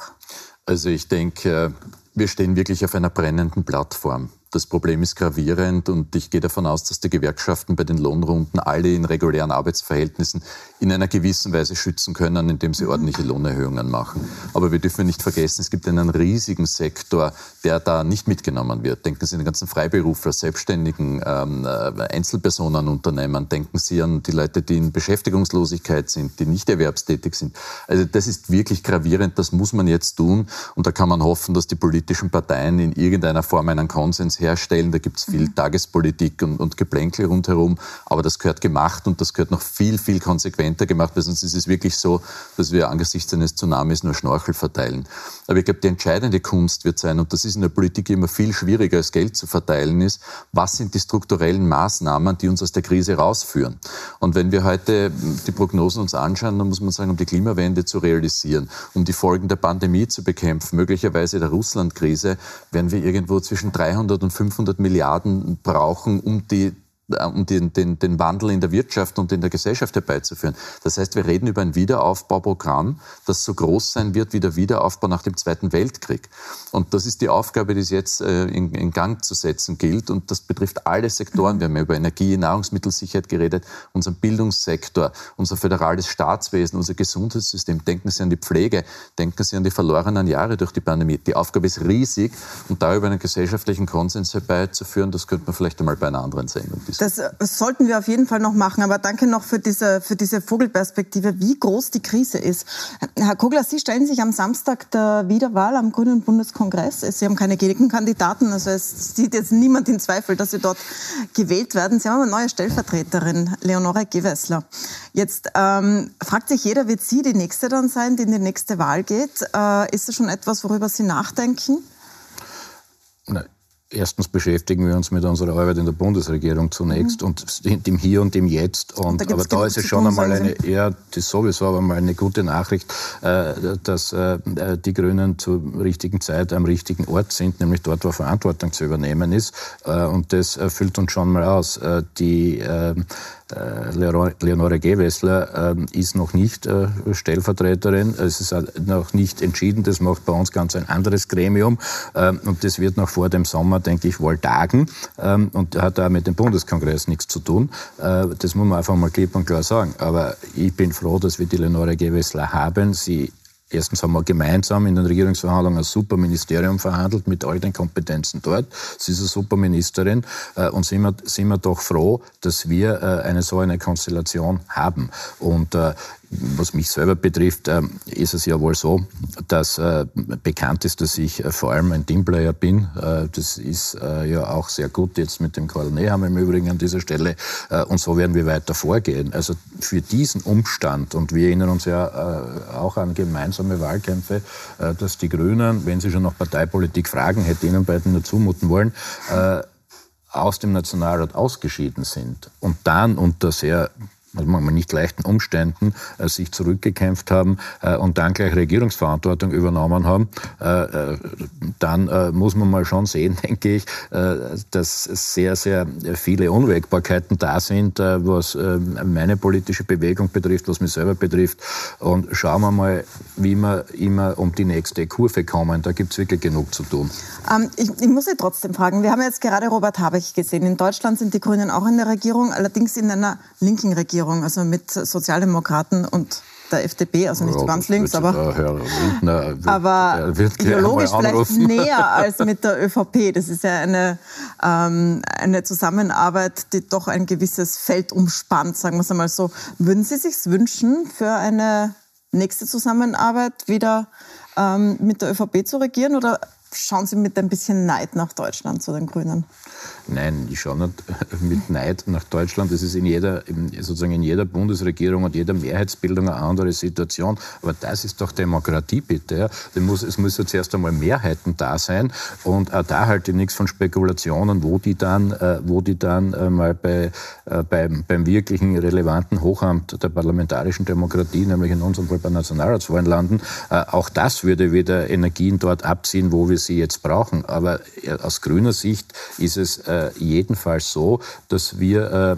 Also ich denke, wir stehen wirklich auf einer brennenden Plattform. Das Problem ist gravierend und ich gehe davon aus, dass die Gewerkschaften bei den Lohnrunden alle in regulären Arbeitsverhältnissen in einer gewissen Weise schützen können, indem sie ordentliche Lohnerhöhungen machen. Aber wir dürfen nicht vergessen, es gibt einen riesigen Sektor, der da nicht mitgenommen wird. Denken Sie an die ganzen Freiberufler, Selbstständigen, ähm, äh, Einzelpersonenunternehmen. Denken Sie an die Leute, die in Beschäftigungslosigkeit sind, die nicht erwerbstätig sind. Also das ist wirklich gravierend. Das muss man jetzt tun. Und da kann man hoffen, dass die politischen Parteien in irgendeiner Form einen Konsens herstellen. Da gibt es viel mhm. Tagespolitik und, und Geplänkel rundherum, aber das gehört gemacht und das gehört noch viel, viel konsequenter gemacht, weil sonst ist es wirklich so, dass wir angesichts eines Tsunamis nur Schnorchel verteilen. Aber ich glaube, die entscheidende Kunst wird sein, und das ist in der Politik immer viel schwieriger als Geld zu verteilen, ist, was sind die strukturellen Maßnahmen, die uns aus der Krise rausführen. Und wenn wir heute die Prognosen uns anschauen, dann muss man sagen, um die Klimawende zu realisieren, um die Folgen der Pandemie zu bekämpfen, möglicherweise der Russlandkrise, werden wir irgendwo zwischen 300 und und 500 Milliarden brauchen, um die um den, den, den Wandel in der Wirtschaft und in der Gesellschaft herbeizuführen. Das heißt, wir reden über ein Wiederaufbauprogramm, das so groß sein wird wie der Wiederaufbau nach dem Zweiten Weltkrieg. Und das ist die Aufgabe, die es jetzt äh, in, in, Gang zu setzen gilt. Und das betrifft alle Sektoren. Wir haben ja über Energie, Nahrungsmittelsicherheit geredet, unseren Bildungssektor, unser föderales Staatswesen, unser Gesundheitssystem. Denken Sie an die Pflege, denken Sie an die verlorenen Jahre durch die Pandemie. Die Aufgabe ist riesig und darüber einen gesellschaftlichen Konsens herbeizuführen, das könnte man vielleicht einmal bei einer anderen Sendung diskutieren. Das, das, sollten wir auf jeden Fall noch machen. Aber danke noch für diese, für diese Vogelperspektive, wie groß die Krise ist. Herr Kogler, Sie stellen sich am Samstag der Wiederwahl am Grünen Bundeskongress. Sie haben keine Gegenkandidaten, also es sieht jetzt niemand in Zweifel, dass Sie dort gewählt werden. Sie haben eine neue Stellvertreterin, Leonore Gewessler. Jetzt ähm, fragt sich jeder, wird sie die Nächste dann sein, die in die nächste Wahl geht? Äh, ist das schon etwas, worüber Sie nachdenken? Nein. Erstens beschäftigen wir uns mit unserer Arbeit in der Bundesregierung zunächst mhm. und dem Hier und dem Jetzt. Und, da aber da ist es schon einmal eine, ja, das sowieso aber mal eine gute Nachricht, äh, dass äh, die Grünen zur richtigen Zeit am richtigen Ort sind, nämlich dort, wo Verantwortung zu übernehmen ist. Äh, und das füllt uns schon mal aus. Die äh, Leonore Gewessler ähm, ist noch nicht äh, Stellvertreterin. Es ist noch nicht entschieden. Das macht bei uns ganz ein anderes Gremium. Ähm, und das wird noch vor dem Sommer, denke ich, wohl tagen. Ähm, und hat da mit dem Bundeskongress nichts zu tun. Äh, das muss man einfach mal klipp und klar sagen. Aber ich bin froh, dass wir die Leonore Gewessler haben. Sie Erstens haben wir gemeinsam in den Regierungsverhandlungen ein super Ministerium verhandelt mit all den Kompetenzen dort. Sie ist eine super Ministerin äh, und sind wir, sind wir doch froh, dass wir äh, eine so eine Konstellation haben. Und äh, was mich selber betrifft, ähm, ist es ja wohl so, dass äh, bekannt ist, dass ich äh, vor allem ein Teamplayer bin. Äh, das ist ja auch sehr gut jetzt mit dem Karl Nehammer im Übrigen an dieser Stelle. Und so werden wir weiter vorgehen. Also für diesen Umstand, und wir erinnern uns ja auch an gemeinsame Wahlkämpfe, dass die Grünen, wenn sie schon nach Parteipolitik fragen, hätte ihnen beiden nur zumuten wollen, aus dem Nationalrat ausgeschieden sind und dann unter sehr also manchmal nicht leichten Umständen äh, sich zurückgekämpft haben äh, und dann gleich Regierungsverantwortung übernommen haben, äh, äh dann äh, muss man mal schon sehen, denke ich, äh, dass sehr, sehr viele Unwägbarkeiten da sind, was meine politische Bewegung betrifft, was mich selber betrifft. Und schauen wir mal, wie wir immer um die nächste Kurve kommen. Da gibt es wirklich genug zu tun. Ähm, ich, ich, muss Sie trotzdem fragen, wir haben jetzt gerade Robert Habeck gesehen. In Deutschland sind die Grünen auch in der Regierung, allerdings in einer linken Regierung, also mit Sozialdemokraten und der FDP, also nicht ja, ganz links, aber, Herr Wildner wird, aber ideologisch vielleicht näher als mit der ÖVP. Das ist ja eine, ähm, eine Zusammenarbeit, die doch ein gewisses Feld umspannt, sagen wir es einmal so. Würden Sie sich wünschen, für eine nächste Zusammenarbeit wieder ähm, mit der ÖVP zu regieren oder schauen Sie mit ein bisschen Neid nach Deutschland zu den Grünen? Nein, ich schaue nicht mit Neid nach Deutschland. Das ist in jeder, sozusagen in jeder Bundesregierung und jeder Mehrheitsbildung eine andere Situation. Aber das ist doch Demokratie, bitte. Muss, es müssen zuerst einmal Mehrheiten da sein. Und auch da halte ich nichts von Spekulationen, wo die dann, äh, wo die dann äh, mal bei, äh, beim, beim wirklichen relevanten Hochamt der parlamentarischen Demokratie, nämlich in unserem Fall bei Nationalratswahlen landen. Auch das würde wieder Energien dort abziehen, wo wir sie jetzt brauchen. Aber aus grüner Sicht ist es äh, jedenfalls so, dass wir, äh,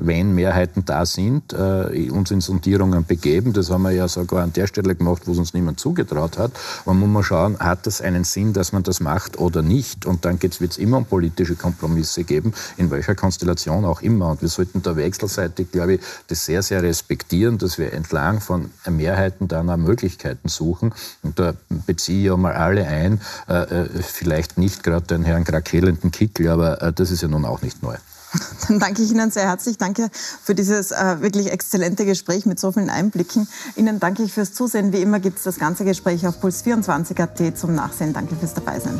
wenn Mehrheiten da sind, äh, uns in Sondierungen begeben. Das haben wir ja sogar an der Stelle gemacht, wo es uns niemand zugetraut hat. Man muss mal schauen, hat das einen Sinn, dass man das macht oder nicht? Und dann wird es immer um politische Kompromisse geben, in welcher Konstellation auch immer. Und wir sollten da wechselseitig, glaube ich, das sehr, sehr respektieren, dass wir entlang von Mehrheiten dann auch Möglichkeiten suchen. Und da beziehe ich ja mal alle ein, äh, äh vielleicht nicht gerade den Herrn Krakelenden Kickel, aber äh, das ist ja nun auch nicht neu. Dann danke ich Ihnen sehr herzlich. Danke für dieses äh, wirklich exzellente Gespräch mit so vielen Einblicken. Ihnen danke ich fürs Zusehen. Wie immer gibt es das ganze Gespräch auf Puls24.at zum Nachsehen. Danke fürs Dabeisein.